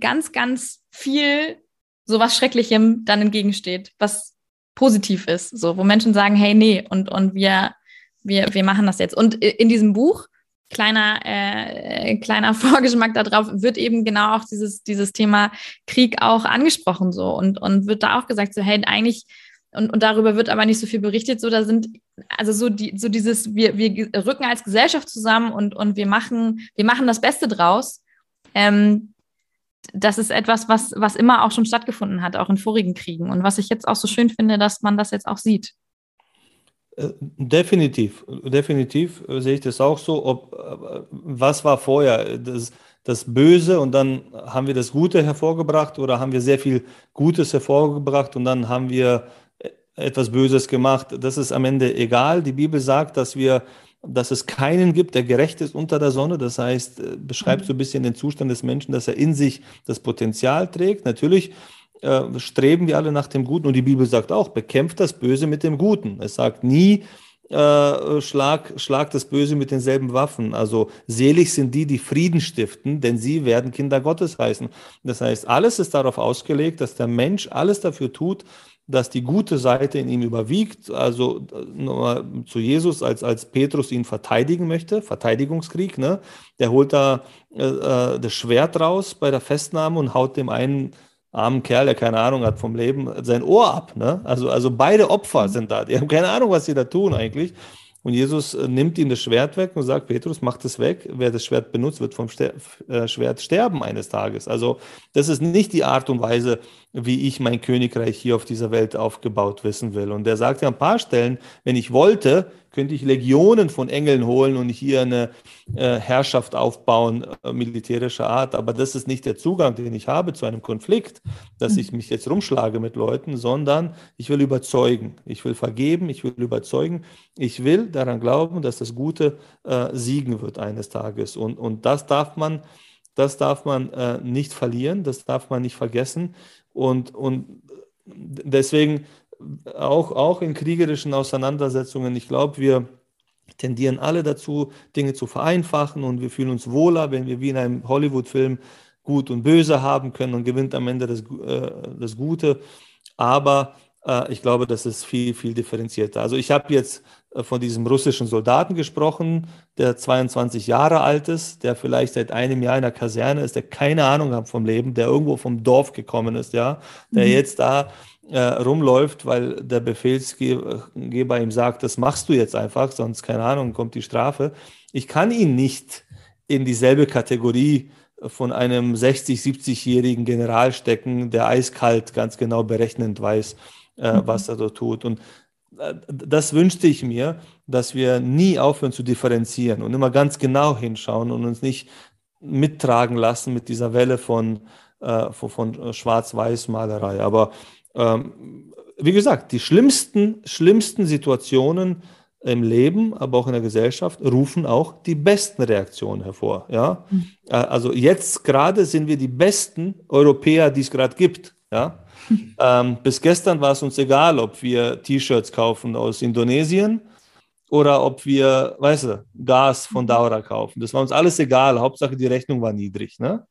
ganz, ganz viel sowas Schrecklichem dann entgegensteht, was positiv ist, so wo Menschen sagen, hey, nee, und und wir wir wir machen das jetzt. Und in diesem Buch kleiner, äh, kleiner Vorgeschmack darauf, wird eben genau auch dieses, dieses Thema Krieg auch angesprochen so und, und wird da auch gesagt, so, hey, eigentlich, und, und darüber wird aber nicht so viel berichtet, so da sind, also so, die, so dieses, wir, wir rücken als Gesellschaft zusammen und, und wir machen, wir machen das Beste draus. Ähm, das ist etwas, was, was immer auch schon stattgefunden hat, auch in vorigen Kriegen. Und was ich jetzt auch so schön finde, dass man das jetzt auch sieht. Äh, definitiv, definitiv sehe ich das auch so. Ob, äh, was war vorher? Das, das Böse und dann haben wir das Gute hervorgebracht oder haben wir sehr viel Gutes hervorgebracht und dann haben wir äh, etwas Böses gemacht? Das ist am Ende egal. Die Bibel sagt, dass wir dass es keinen gibt, der gerecht ist unter der Sonne. Das heißt, beschreibt so ein bisschen den Zustand des Menschen, dass er in sich das Potenzial trägt. Natürlich äh, streben wir alle nach dem Guten. Und die Bibel sagt auch, bekämpft das Böse mit dem Guten. Es sagt nie, äh, schlag, schlag das Böse mit denselben Waffen. Also selig sind die, die Frieden stiften, denn sie werden Kinder Gottes heißen. Das heißt, alles ist darauf ausgelegt, dass der Mensch alles dafür tut, dass die gute Seite in ihm überwiegt. Also nochmal zu Jesus, als, als Petrus ihn verteidigen möchte, Verteidigungskrieg, ne? der holt da äh, äh das Schwert raus bei der Festnahme und haut dem einen armen Kerl, der keine Ahnung hat vom Leben, sein Ohr ab. Ne? Also, also beide Opfer mhm. sind da. Die haben keine Ahnung, was sie da tun eigentlich. Und Jesus äh, nimmt ihm das Schwert weg und sagt, Petrus, mach das weg. Wer das Schwert benutzt, wird vom Ster äh, Schwert sterben eines Tages. Also das ist nicht die Art und Weise, wie ich mein Königreich hier auf dieser Welt aufgebaut wissen will. Und er sagt ja an ein paar Stellen, wenn ich wollte, könnte ich Legionen von Engeln holen und hier eine äh, Herrschaft aufbauen, äh, militärischer Art. Aber das ist nicht der Zugang, den ich habe zu einem Konflikt, dass ich mich jetzt rumschlage mit Leuten, sondern ich will überzeugen. Ich will vergeben, ich will überzeugen. Ich will daran glauben, dass das Gute äh, siegen wird eines Tages. Und, und das darf man, das darf man äh, nicht verlieren, das darf man nicht vergessen. Und, und deswegen auch, auch in kriegerischen Auseinandersetzungen, ich glaube, wir tendieren alle dazu, Dinge zu vereinfachen und wir fühlen uns wohler, wenn wir wie in einem Hollywood-Film Gut und Böse haben können und gewinnt am Ende das, äh, das Gute. Aber äh, ich glaube, das ist viel, viel differenzierter. Also ich habe jetzt äh, von diesem russischen Soldaten gesprochen, der 22 Jahre alt ist, der vielleicht seit einem Jahr in der Kaserne ist, der keine Ahnung hat vom Leben, der irgendwo vom Dorf gekommen ist, ja, der mhm. jetzt da äh, rumläuft, weil der Befehlsgeber ihm sagt, das machst du jetzt einfach, sonst keine Ahnung, kommt die Strafe. Ich kann ihn nicht in dieselbe Kategorie von einem 60, 70-jährigen General stecken, der eiskalt ganz genau berechnend weiß, äh, mhm. was er da tut. Und äh, das wünschte ich mir, dass wir nie aufhören zu differenzieren und immer ganz genau hinschauen und uns nicht mittragen lassen mit dieser Welle von, äh, von, von Schwarz-Weiß-Malerei. Aber ähm, wie gesagt, die schlimmsten, schlimmsten Situationen im Leben, aber auch in der Gesellschaft rufen auch die besten Reaktionen hervor. Ja? Mhm. Äh, also jetzt gerade sind wir die besten Europäer, die es gerade gibt. Ja? Ähm, bis gestern war es uns egal, ob wir T-Shirts kaufen aus Indonesien oder ob wir, weißt du, Gas von mhm. Daura kaufen. Das war uns alles egal. Hauptsache die Rechnung war niedrig. Ne?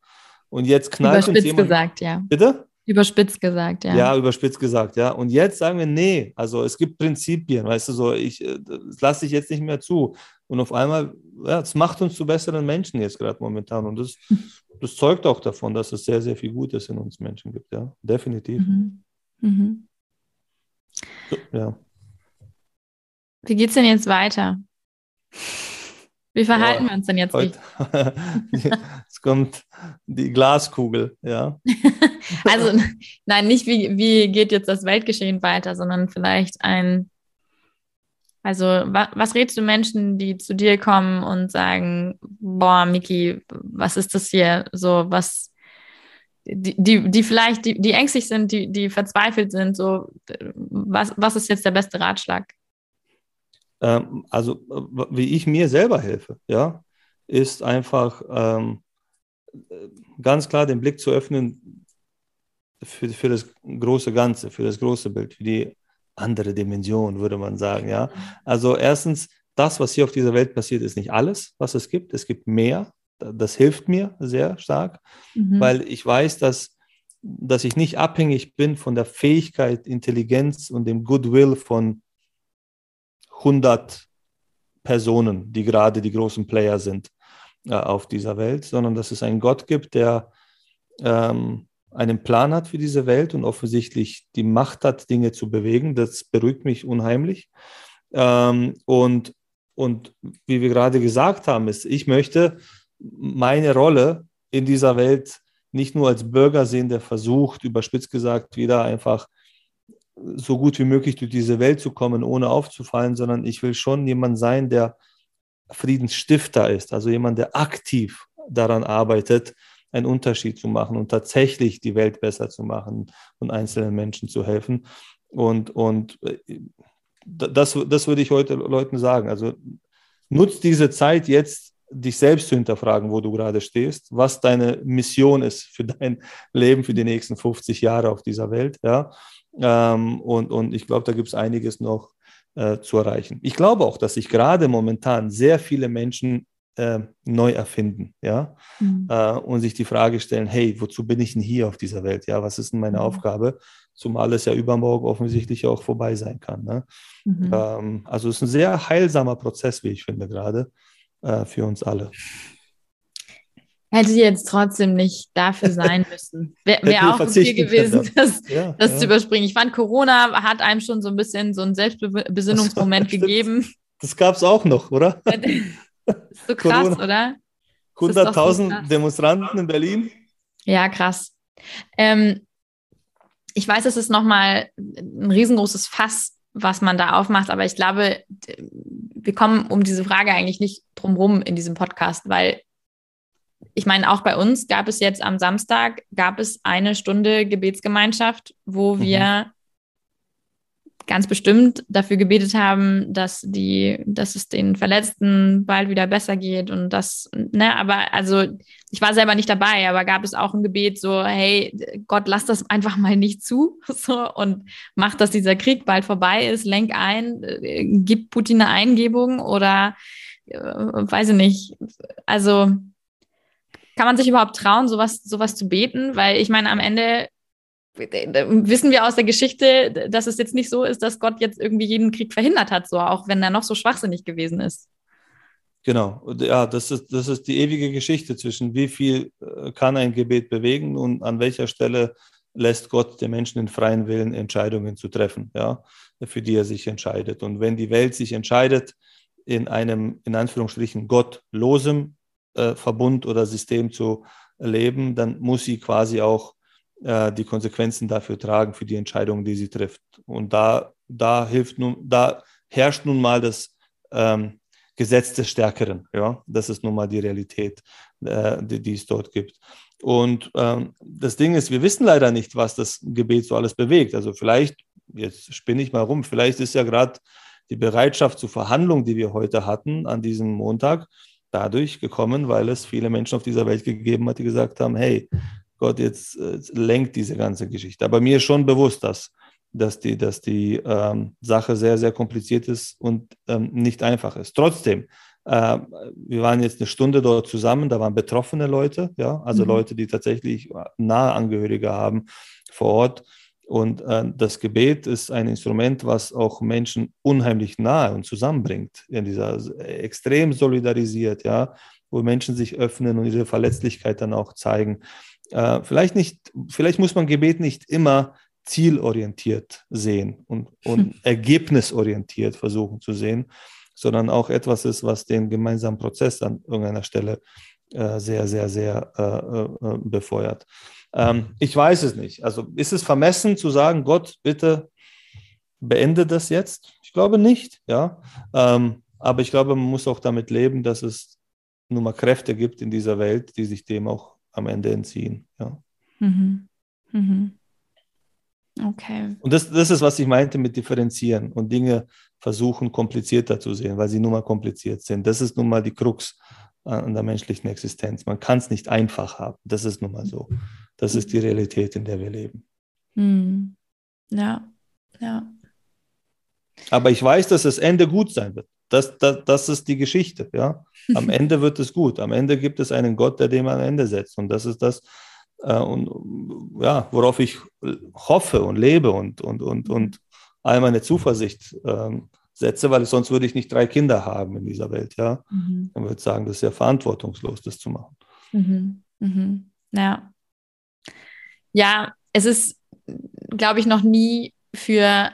Und jetzt knallt uns jemand. gesagt, ja. Bitte? Überspitzt gesagt, ja. Ja, überspitzt gesagt, ja. Und jetzt sagen wir, nee, also es gibt Prinzipien, weißt du, so, ich, äh, das lasse ich jetzt nicht mehr zu. Und auf einmal, ja, es macht uns zu besseren Menschen jetzt gerade momentan. Und das, das zeugt auch davon, dass es sehr, sehr viel Gutes in uns Menschen gibt, ja. Definitiv. Mhm. Mhm. Ja. Wie geht's denn jetzt weiter? Wie verhalten Boah, wir uns denn jetzt? Heute, es kommt die Glaskugel, ja. also, nein, nicht wie, wie geht jetzt das Weltgeschehen weiter, sondern vielleicht ein, also wa, was rätst du Menschen, die zu dir kommen und sagen, boah, Miki, was ist das hier? So, was, die, die, die vielleicht, die, die ängstlich sind, die, die verzweifelt sind, so, was, was ist jetzt der beste Ratschlag? Ähm, also wie ich mir selber helfe, ja, ist einfach ähm, ganz klar den Blick zu öffnen, für, für das große Ganze, für das große Bild, für die andere Dimension, würde man sagen. Ja? Also erstens, das, was hier auf dieser Welt passiert, ist nicht alles, was es gibt. Es gibt mehr. Das hilft mir sehr stark, mhm. weil ich weiß, dass, dass ich nicht abhängig bin von der Fähigkeit, Intelligenz und dem Goodwill von 100 Personen, die gerade die großen Player sind äh, auf dieser Welt, sondern dass es einen Gott gibt, der ähm, einen Plan hat für diese Welt und offensichtlich die Macht hat, Dinge zu bewegen. Das beruhigt mich unheimlich. Ähm, und, und wie wir gerade gesagt haben, ist, ich möchte meine Rolle in dieser Welt nicht nur als Bürger sehen, der versucht, überspitzt gesagt, wieder einfach so gut wie möglich durch diese Welt zu kommen, ohne aufzufallen, sondern ich will schon jemand sein, der Friedensstifter ist, also jemand, der aktiv daran arbeitet, einen Unterschied zu machen und tatsächlich die Welt besser zu machen und einzelnen Menschen zu helfen. Und, und äh, das, das würde ich heute Leuten sagen. Also nutzt diese Zeit jetzt, dich selbst zu hinterfragen, wo du gerade stehst, was deine Mission ist für dein Leben für die nächsten 50 Jahre auf dieser Welt. Ja? Ähm, und, und ich glaube, da gibt es einiges noch äh, zu erreichen. Ich glaube auch, dass sich gerade momentan sehr viele Menschen äh, neu erfinden, ja, mhm. äh, und sich die Frage stellen, hey, wozu bin ich denn hier auf dieser Welt? Ja, was ist denn meine mhm. Aufgabe? Zumal es ja übermorgen offensichtlich auch vorbei sein kann. Ne? Mhm. Ähm, also es ist ein sehr heilsamer Prozess, wie ich finde, gerade äh, für uns alle. Hätte jetzt trotzdem nicht dafür sein müssen. Wäre wär auch okay gewesen, das, ja, das ja. zu überspringen. Ich fand, Corona hat einem schon so ein bisschen so einen Selbstbesinnungsmoment gegeben. Das gab es auch noch, oder? so krass, Corona. oder? 100.000 so Demonstranten in Berlin. Ja, krass. Ähm, ich weiß, es ist nochmal ein riesengroßes Fass, was man da aufmacht, aber ich glaube, wir kommen um diese Frage eigentlich nicht drumherum in diesem Podcast, weil ich meine, auch bei uns gab es jetzt am Samstag, gab es eine Stunde Gebetsgemeinschaft, wo mhm. wir ganz bestimmt dafür gebetet haben, dass die, dass es den Verletzten bald wieder besser geht und das, ne, aber also ich war selber nicht dabei, aber gab es auch ein Gebet so, hey, Gott, lass das einfach mal nicht zu, so und mach, dass dieser Krieg bald vorbei ist, lenk ein, äh, gib Putin eine Eingebung oder äh, weiß ich nicht, also kann man sich überhaupt trauen, sowas, sowas zu beten? Weil ich meine, am Ende wissen wir aus der Geschichte, dass es jetzt nicht so ist, dass Gott jetzt irgendwie jeden Krieg verhindert hat, so auch wenn er noch so schwachsinnig gewesen ist. Genau, ja, das ist, das ist die ewige Geschichte zwischen wie viel äh, kann ein Gebet bewegen und an welcher Stelle lässt Gott den Menschen den freien Willen, Entscheidungen zu treffen, ja, für die er sich entscheidet. Und wenn die Welt sich entscheidet, in einem, in Anführungsstrichen, gottlosem äh, Verbund oder System zu leben, dann muss sie quasi auch äh, die Konsequenzen dafür tragen, für die Entscheidungen, die sie trifft. Und da, da hilft nun, da herrscht nun mal das ähm, Gesetz des Stärkeren. Ja? Das ist nun mal die Realität, äh, die, die, es dort gibt. Und ähm, das Ding ist, wir wissen leider nicht, was das Gebet so alles bewegt. Also vielleicht, jetzt spinne ich mal rum, vielleicht ist ja gerade die Bereitschaft zur Verhandlung, die wir heute hatten an diesem Montag, dadurch gekommen, weil es viele Menschen auf dieser Welt gegeben hat, die gesagt haben, hey, Gott jetzt äh, lenkt diese ganze Geschichte. Aber mir ist schon bewusst, dass, dass die, dass die ähm, Sache sehr, sehr kompliziert ist und ähm, nicht einfach ist. Trotzdem, äh, wir waren jetzt eine Stunde dort zusammen, da waren betroffene Leute, ja, also mhm. Leute, die tatsächlich nahe Angehörige haben vor Ort. Und äh, das Gebet ist ein Instrument, was auch Menschen unheimlich nahe und zusammenbringt, in dieser extrem solidarisiert, ja, wo Menschen sich öffnen und ihre Verletzlichkeit dann auch zeigen. Äh, vielleicht nicht, vielleicht muss man Gebet nicht immer zielorientiert sehen und, und hm. ergebnisorientiert versuchen zu sehen, sondern auch etwas ist, was den gemeinsamen Prozess an irgendeiner Stelle äh, sehr, sehr, sehr äh, äh befeuert. Ähm, ich weiß es nicht. Also ist es vermessen zu sagen, Gott, bitte beende das jetzt? Ich glaube nicht, ja. Ähm, aber ich glaube, man muss auch damit leben, dass es nun mal Kräfte gibt in dieser Welt, die sich dem auch am Ende entziehen. Ja. Mhm. Mhm. Okay. Und das, das ist, was ich meinte mit differenzieren und Dinge versuchen komplizierter zu sehen, weil sie nun mal kompliziert sind. Das ist nun mal die Krux an der menschlichen Existenz. Man kann es nicht einfach haben. Das ist nun mal so. Das ist die Realität, in der wir leben. Hm. Ja, ja. Aber ich weiß, dass das Ende gut sein wird. Das, das, das ist die Geschichte. Ja? Am Ende wird es gut. Am Ende gibt es einen Gott, der dem am Ende setzt. Und das ist das, äh, und, ja, worauf ich hoffe und lebe und, und, und, und all meine Zuversicht ähm, setze, weil sonst würde ich nicht drei Kinder haben in dieser Welt. Ja? Mhm. Dann würde ich sagen, das ist ja verantwortungslos, das zu machen. Mhm. Mhm. Ja. Ja, es ist, glaube ich, noch nie für,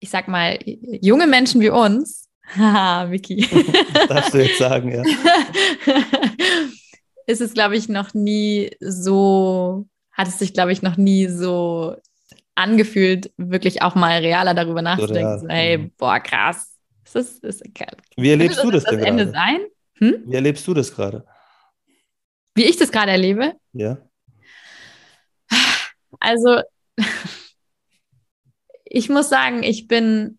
ich sag mal, junge Menschen wie uns, haha, Vicky. Darfst du jetzt sagen, ja. ist es, glaube ich, noch nie so, hat es sich, glaube ich, noch nie so angefühlt, wirklich auch mal realer darüber nachzudenken. So, hey, mhm. boah, krass. Ist das, ist, Wie erlebst du das, das denn Ende gerade? sein? Hm? Wie erlebst du das gerade? Wie ich das gerade erlebe? Ja. Also, ich muss sagen, ich bin,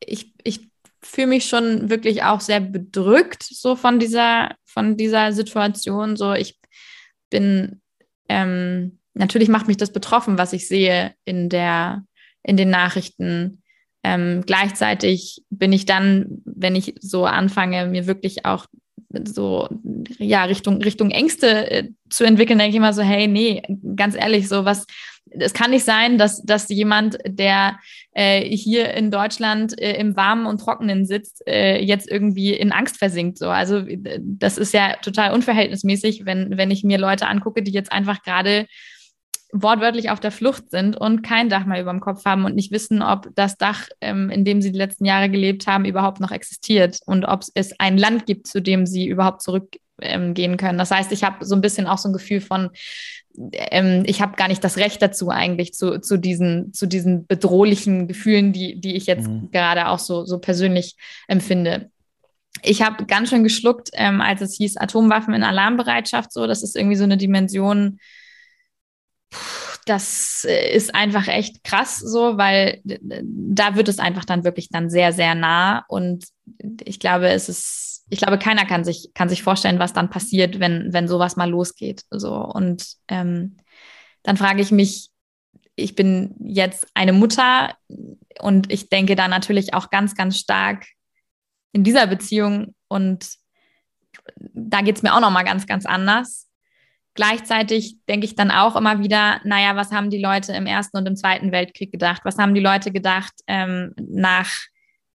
ich, ich fühle mich schon wirklich auch sehr bedrückt so von dieser, von dieser Situation. So, ich bin, ähm, natürlich macht mich das betroffen, was ich sehe in der, in den Nachrichten. Ähm, gleichzeitig bin ich dann, wenn ich so anfange, mir wirklich auch so ja Richtung Richtung Ängste äh, zu entwickeln, denke ich immer so, hey, nee, ganz ehrlich, so was es kann nicht sein, dass, dass jemand, der äh, hier in Deutschland äh, im Warmen und Trockenen sitzt, äh, jetzt irgendwie in Angst versinkt. So. Also das ist ja total unverhältnismäßig, wenn, wenn ich mir Leute angucke, die jetzt einfach gerade wortwörtlich auf der Flucht sind und kein Dach mehr über dem Kopf haben und nicht wissen, ob das Dach, ähm, in dem sie die letzten Jahre gelebt haben, überhaupt noch existiert und ob es ein Land gibt, zu dem sie überhaupt zurückgehen ähm, können. Das heißt, ich habe so ein bisschen auch so ein Gefühl von, ähm, ich habe gar nicht das Recht dazu eigentlich zu, zu, diesen, zu diesen bedrohlichen Gefühlen, die, die ich jetzt mhm. gerade auch so, so persönlich empfinde. Ich habe ganz schön geschluckt, ähm, als es hieß Atomwaffen in Alarmbereitschaft. So, das ist irgendwie so eine Dimension, das äh, ist einfach echt krass so, weil da wird es einfach dann wirklich dann sehr, sehr nah. Und ich glaube, es ist, ich glaube, keiner kann sich, kann sich vorstellen, was dann passiert, wenn, wenn sowas mal losgeht. So. Und ähm, dann frage ich mich, ich bin jetzt eine Mutter und ich denke da natürlich auch ganz, ganz stark in dieser Beziehung und da geht es mir auch nochmal ganz, ganz anders. Gleichzeitig denke ich dann auch immer wieder, naja, was haben die Leute im Ersten und im Zweiten Weltkrieg gedacht? Was haben die Leute gedacht ähm, nach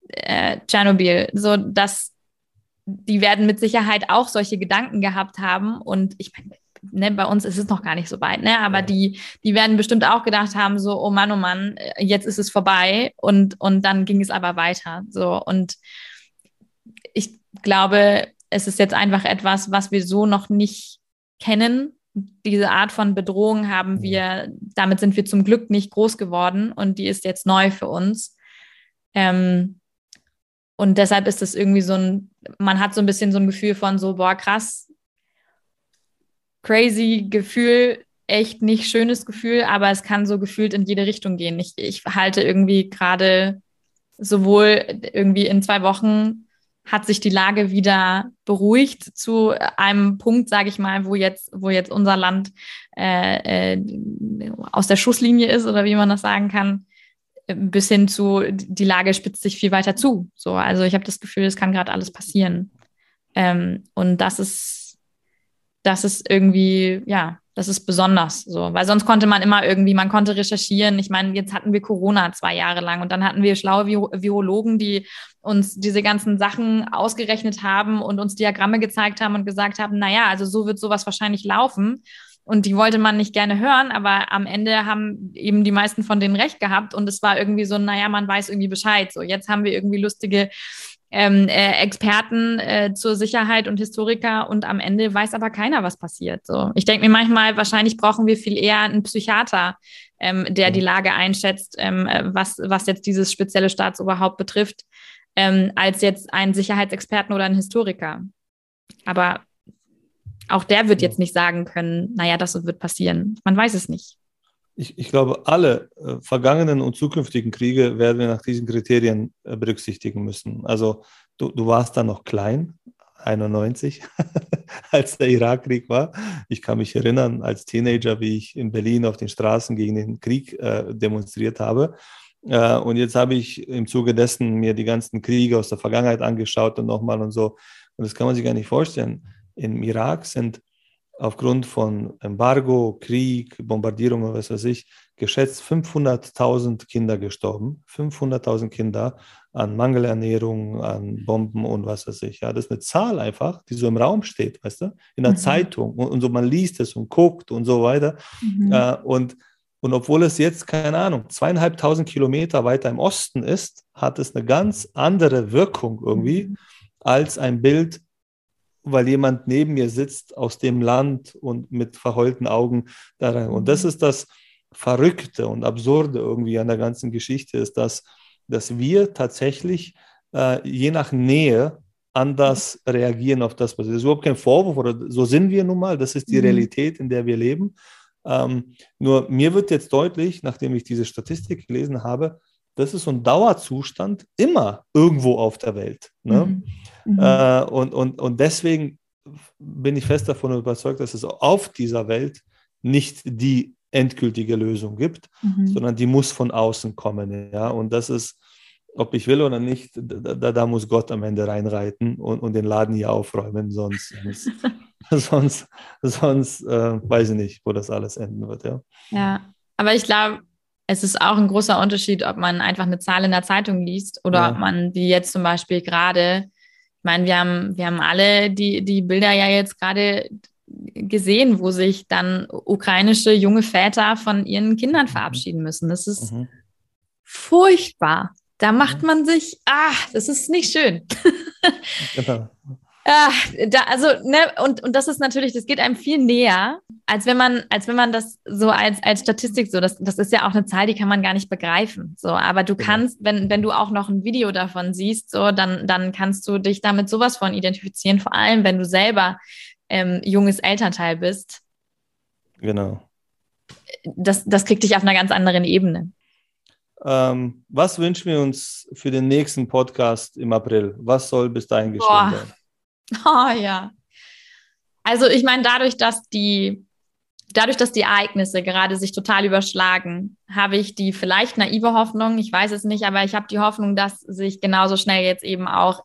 äh, Tschernobyl? So, dass die werden mit Sicherheit auch solche Gedanken gehabt haben. Und ich meine, ne, bei uns ist es noch gar nicht so weit, ne? aber die, die werden bestimmt auch gedacht haben, so, oh Mann, oh Mann, jetzt ist es vorbei und, und dann ging es aber weiter. So, und ich glaube, es ist jetzt einfach etwas, was wir so noch nicht kennen. Diese Art von Bedrohung haben mhm. wir, damit sind wir zum Glück nicht groß geworden und die ist jetzt neu für uns. Ähm, und deshalb ist es irgendwie so ein, man hat so ein bisschen so ein Gefühl von so, boah, krass, crazy Gefühl, echt nicht schönes Gefühl, aber es kann so gefühlt in jede Richtung gehen. Ich, ich halte irgendwie gerade sowohl irgendwie in zwei Wochen hat sich die Lage wieder beruhigt zu einem Punkt, sage ich mal, wo jetzt, wo jetzt unser Land äh, äh, aus der Schusslinie ist oder wie man das sagen kann, bis hin zu die Lage spitzt sich viel weiter zu. So, also ich habe das Gefühl, es kann gerade alles passieren. Ähm, und das ist, das ist irgendwie, ja, das ist besonders so, weil sonst konnte man immer irgendwie, man konnte recherchieren. Ich meine, jetzt hatten wir Corona zwei Jahre lang und dann hatten wir schlaue Virologen, die uns diese ganzen Sachen ausgerechnet haben und uns Diagramme gezeigt haben und gesagt haben, naja, also so wird sowas wahrscheinlich laufen. Und die wollte man nicht gerne hören, aber am Ende haben eben die meisten von denen recht gehabt und es war irgendwie so, naja, man weiß irgendwie Bescheid. So, jetzt haben wir irgendwie lustige ähm, äh, Experten äh, zur Sicherheit und Historiker und am Ende weiß aber keiner, was passiert. So, ich denke mir manchmal, wahrscheinlich brauchen wir viel eher einen Psychiater, ähm, der die Lage einschätzt, ähm, äh, was, was jetzt dieses spezielle Staatsoberhaupt betrifft, ähm, als jetzt einen Sicherheitsexperten oder einen Historiker. Aber auch der wird jetzt nicht sagen können, naja, das wird passieren. Man weiß es nicht ich, ich glaube, alle äh, vergangenen und zukünftigen Kriege werden wir nach diesen Kriterien äh, berücksichtigen müssen. Also du, du warst da noch klein, 91, als der Irakkrieg war. Ich kann mich erinnern, als Teenager, wie ich in Berlin auf den Straßen gegen den Krieg äh, demonstriert habe. Äh, und jetzt habe ich im Zuge dessen mir die ganzen Kriege aus der Vergangenheit angeschaut und nochmal und so. Und das kann man sich gar nicht vorstellen. Im Irak sind aufgrund von Embargo, Krieg, Bombardierungen, was weiß ich, geschätzt 500.000 Kinder gestorben. 500.000 Kinder an Mangelernährung, an Bomben und was weiß ich. Ja, das ist eine Zahl einfach, die so im Raum steht, weißt du, in der mhm. Zeitung und, und, so man liest es und guckt und so weiter. Mhm. Äh, und, und obwohl es jetzt, keine Ahnung, zweieinhalbtausend Kilometer weiter im Osten ist, hat es eine ganz andere Wirkung irgendwie mhm. als ein Bild, weil jemand neben mir sitzt aus dem Land und mit verheulten Augen da rein. Und das mhm. ist das Verrückte und Absurde irgendwie an der ganzen Geschichte, ist, dass dass wir tatsächlich äh, je nach Nähe anders reagieren auf das, was ist. Das ist überhaupt kein Vorwurf oder so sind wir nun mal. Das ist die mhm. Realität, in der wir leben. Ähm, nur mir wird jetzt deutlich, nachdem ich diese Statistik gelesen habe, das ist so ein Dauerzustand immer irgendwo auf der Welt. Ne? Mhm. Mhm. Äh, und, und, und deswegen bin ich fest davon überzeugt, dass es auf dieser Welt nicht die endgültige Lösung gibt, mhm. sondern die muss von außen kommen. Ja? Und das ist, ob ich will oder nicht, da, da muss Gott am Ende reinreiten und, und den Laden hier aufräumen, sonst, sonst, sonst, sonst äh, weiß ich nicht, wo das alles enden wird. Ja, ja aber ich glaube, es ist auch ein großer Unterschied, ob man einfach eine Zahl in der Zeitung liest oder ja. ob man, wie jetzt zum Beispiel gerade, ich meine, wir haben, wir haben alle die, die Bilder ja jetzt gerade gesehen, wo sich dann ukrainische junge Väter von ihren Kindern mhm. verabschieden müssen. Das ist mhm. furchtbar. Da macht man sich, ah, das ist nicht schön. genau. Ah, da, also, ne, und, und das ist natürlich, das geht einem viel näher, als wenn man, als wenn man das so als, als Statistik so, das, das ist ja auch eine Zahl, die kann man gar nicht begreifen. So, aber du genau. kannst, wenn, wenn du auch noch ein Video davon siehst, so, dann, dann kannst du dich damit sowas von identifizieren, vor allem wenn du selber ähm, junges Elternteil bist. Genau. Das, das kriegt dich auf einer ganz anderen Ebene. Ähm, was wünschen wir uns für den nächsten Podcast im April? Was soll bis dahin geschehen Boah. werden? Oh ja. Also ich meine, dadurch, dass die, dadurch, dass die Ereignisse gerade sich total überschlagen, habe ich die vielleicht naive Hoffnung, ich weiß es nicht, aber ich habe die Hoffnung, dass sich genauso schnell jetzt eben auch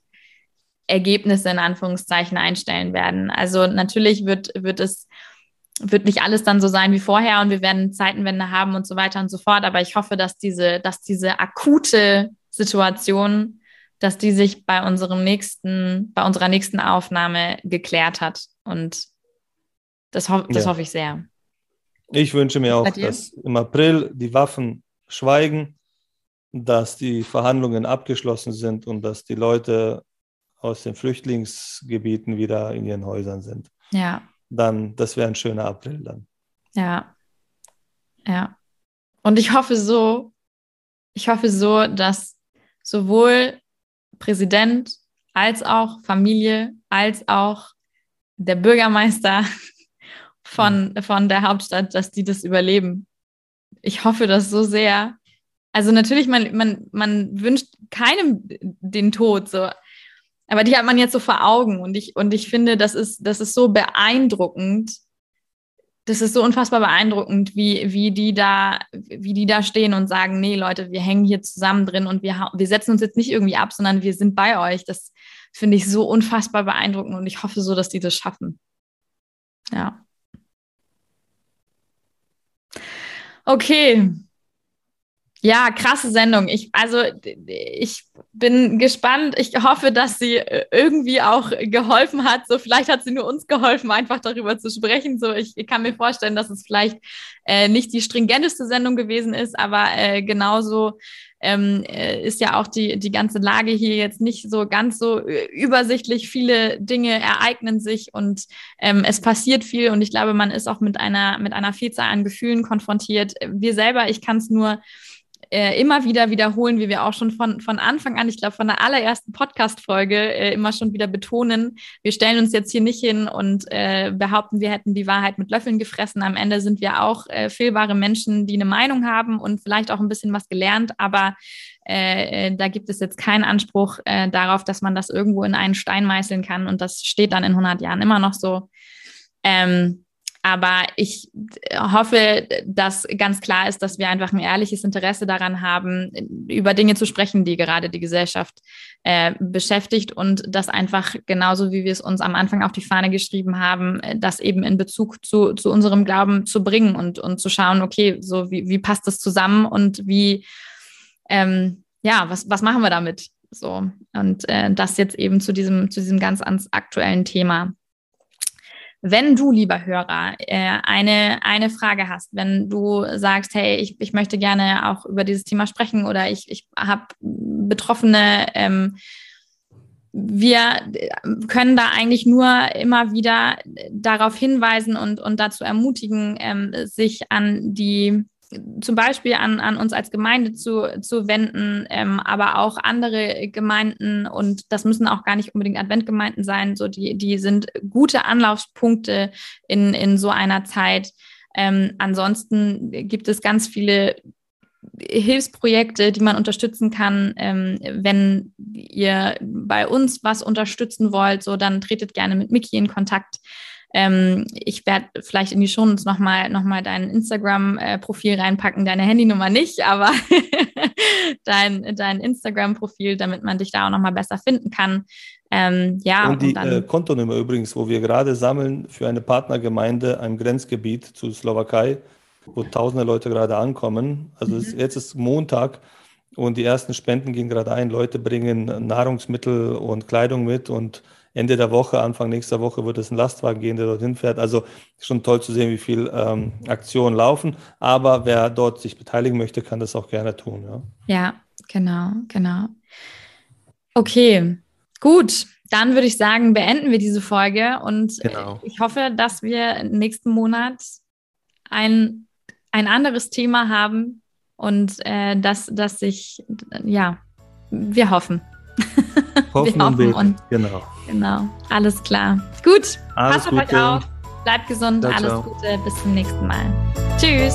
Ergebnisse in Anführungszeichen einstellen werden. Also natürlich wird, wird es wird nicht alles dann so sein wie vorher und wir werden Zeitenwende haben und so weiter und so fort. Aber ich hoffe, dass diese, dass diese akute Situation, dass die sich bei unserem nächsten, bei unserer nächsten Aufnahme geklärt hat. Und das, ho das ja. hoffe ich sehr. Ich wünsche mir auch, dass im April die Waffen schweigen, dass die Verhandlungen abgeschlossen sind und dass die Leute aus den Flüchtlingsgebieten wieder in ihren Häusern sind. Ja. Dann, das wäre ein schöner April dann. Ja. Ja. Und ich hoffe so, ich hoffe so, dass sowohl Präsident als auch Familie, als auch der Bürgermeister von, von der Hauptstadt, dass die das überleben. Ich hoffe das so sehr. Also natürlich, man, man, man wünscht keinem den Tod, so, aber die hat man jetzt so vor Augen und ich, und ich finde, das ist, das ist so beeindruckend. Das ist so unfassbar beeindruckend, wie, wie, die da, wie die da stehen und sagen, nee, Leute, wir hängen hier zusammen drin und wir, wir setzen uns jetzt nicht irgendwie ab, sondern wir sind bei euch. Das finde ich so unfassbar beeindruckend und ich hoffe so, dass die das schaffen. Ja. Okay, ja, krasse Sendung. Ich, also ich bin gespannt. Ich hoffe, dass sie äh, irgendwie auch geholfen hat. So, vielleicht hat sie nur uns geholfen, einfach darüber zu sprechen. So, ich, ich kann mir vorstellen, dass es vielleicht äh, nicht die stringenteste Sendung gewesen ist, aber äh, genauso ähm, äh, ist ja auch die, die ganze Lage hier jetzt nicht so ganz so äh, übersichtlich. Viele Dinge ereignen sich und ähm, es passiert viel und ich glaube, man ist auch mit einer, mit einer Vielzahl an Gefühlen konfrontiert. Wir selber, ich kann es nur äh, immer wieder wiederholen, wie wir auch schon von, von Anfang an, ich glaube, von der allerersten Podcast-Folge äh, immer schon wieder betonen. Wir stellen uns jetzt hier nicht hin und äh, behaupten, wir hätten die Wahrheit mit Löffeln gefressen. Am Ende sind wir auch äh, fehlbare Menschen, die eine Meinung haben und vielleicht auch ein bisschen was gelernt, aber äh, äh, da gibt es jetzt keinen Anspruch darauf, dass man das irgendwo in einen Stein meißeln kann und das steht dann in 100 Jahren immer noch so. Ähm, aber ich hoffe, dass ganz klar ist, dass wir einfach ein ehrliches Interesse daran haben, über Dinge zu sprechen, die gerade die Gesellschaft äh, beschäftigt und das einfach genauso, wie wir es uns am Anfang auf die Fahne geschrieben haben, das eben in Bezug zu, zu unserem Glauben zu bringen und, und zu schauen, okay, so wie, wie passt das zusammen und wie, ähm, ja, was, was machen wir damit? So, und äh, das jetzt eben zu diesem, zu diesem ganz aktuellen Thema. Wenn du, lieber Hörer, äh, eine, eine Frage hast, wenn du sagst, hey, ich, ich möchte gerne auch über dieses Thema sprechen oder ich, ich habe Betroffene, ähm, wir können da eigentlich nur immer wieder darauf hinweisen und, und dazu ermutigen, ähm, sich an die zum Beispiel an, an uns als Gemeinde zu, zu wenden, ähm, aber auch andere Gemeinden und das müssen auch gar nicht unbedingt Adventgemeinden sein, so die, die sind gute Anlaufspunkte in, in so einer Zeit. Ähm, ansonsten gibt es ganz viele Hilfsprojekte, die man unterstützen kann. Ähm, wenn ihr bei uns was unterstützen wollt, so dann tretet gerne mit Miki in Kontakt. Ähm, ich werde vielleicht in die Shownotes nochmal noch mal dein Instagram-Profil reinpacken, deine Handynummer nicht, aber dein, dein Instagram-Profil, damit man dich da auch nochmal besser finden kann. Ähm, ja, und die und dann, äh, Kontonummer übrigens, wo wir gerade sammeln für eine Partnergemeinde im Grenzgebiet zu Slowakei, wo tausende Leute gerade ankommen. Also mhm. jetzt ist Montag und die ersten Spenden gehen gerade ein. Leute bringen Nahrungsmittel und Kleidung mit und Ende der Woche, Anfang nächster Woche wird es ein Lastwagen gehen, der dorthin fährt. Also schon toll zu sehen, wie viel ähm, Aktionen laufen. Aber wer dort sich beteiligen möchte, kann das auch gerne tun. Ja, ja genau, genau. Okay, gut. Dann würde ich sagen, beenden wir diese Folge und genau. ich hoffe, dass wir nächsten Monat ein, ein anderes Thema haben und äh, dass, dass sich, ja, wir hoffen. Hoffen, wir hoffen und, und genau. Genau, alles klar. Gut, alles passt auf euch auf, bleibt gesund, ciao, alles ciao. Gute, bis zum nächsten Mal. Tschüss.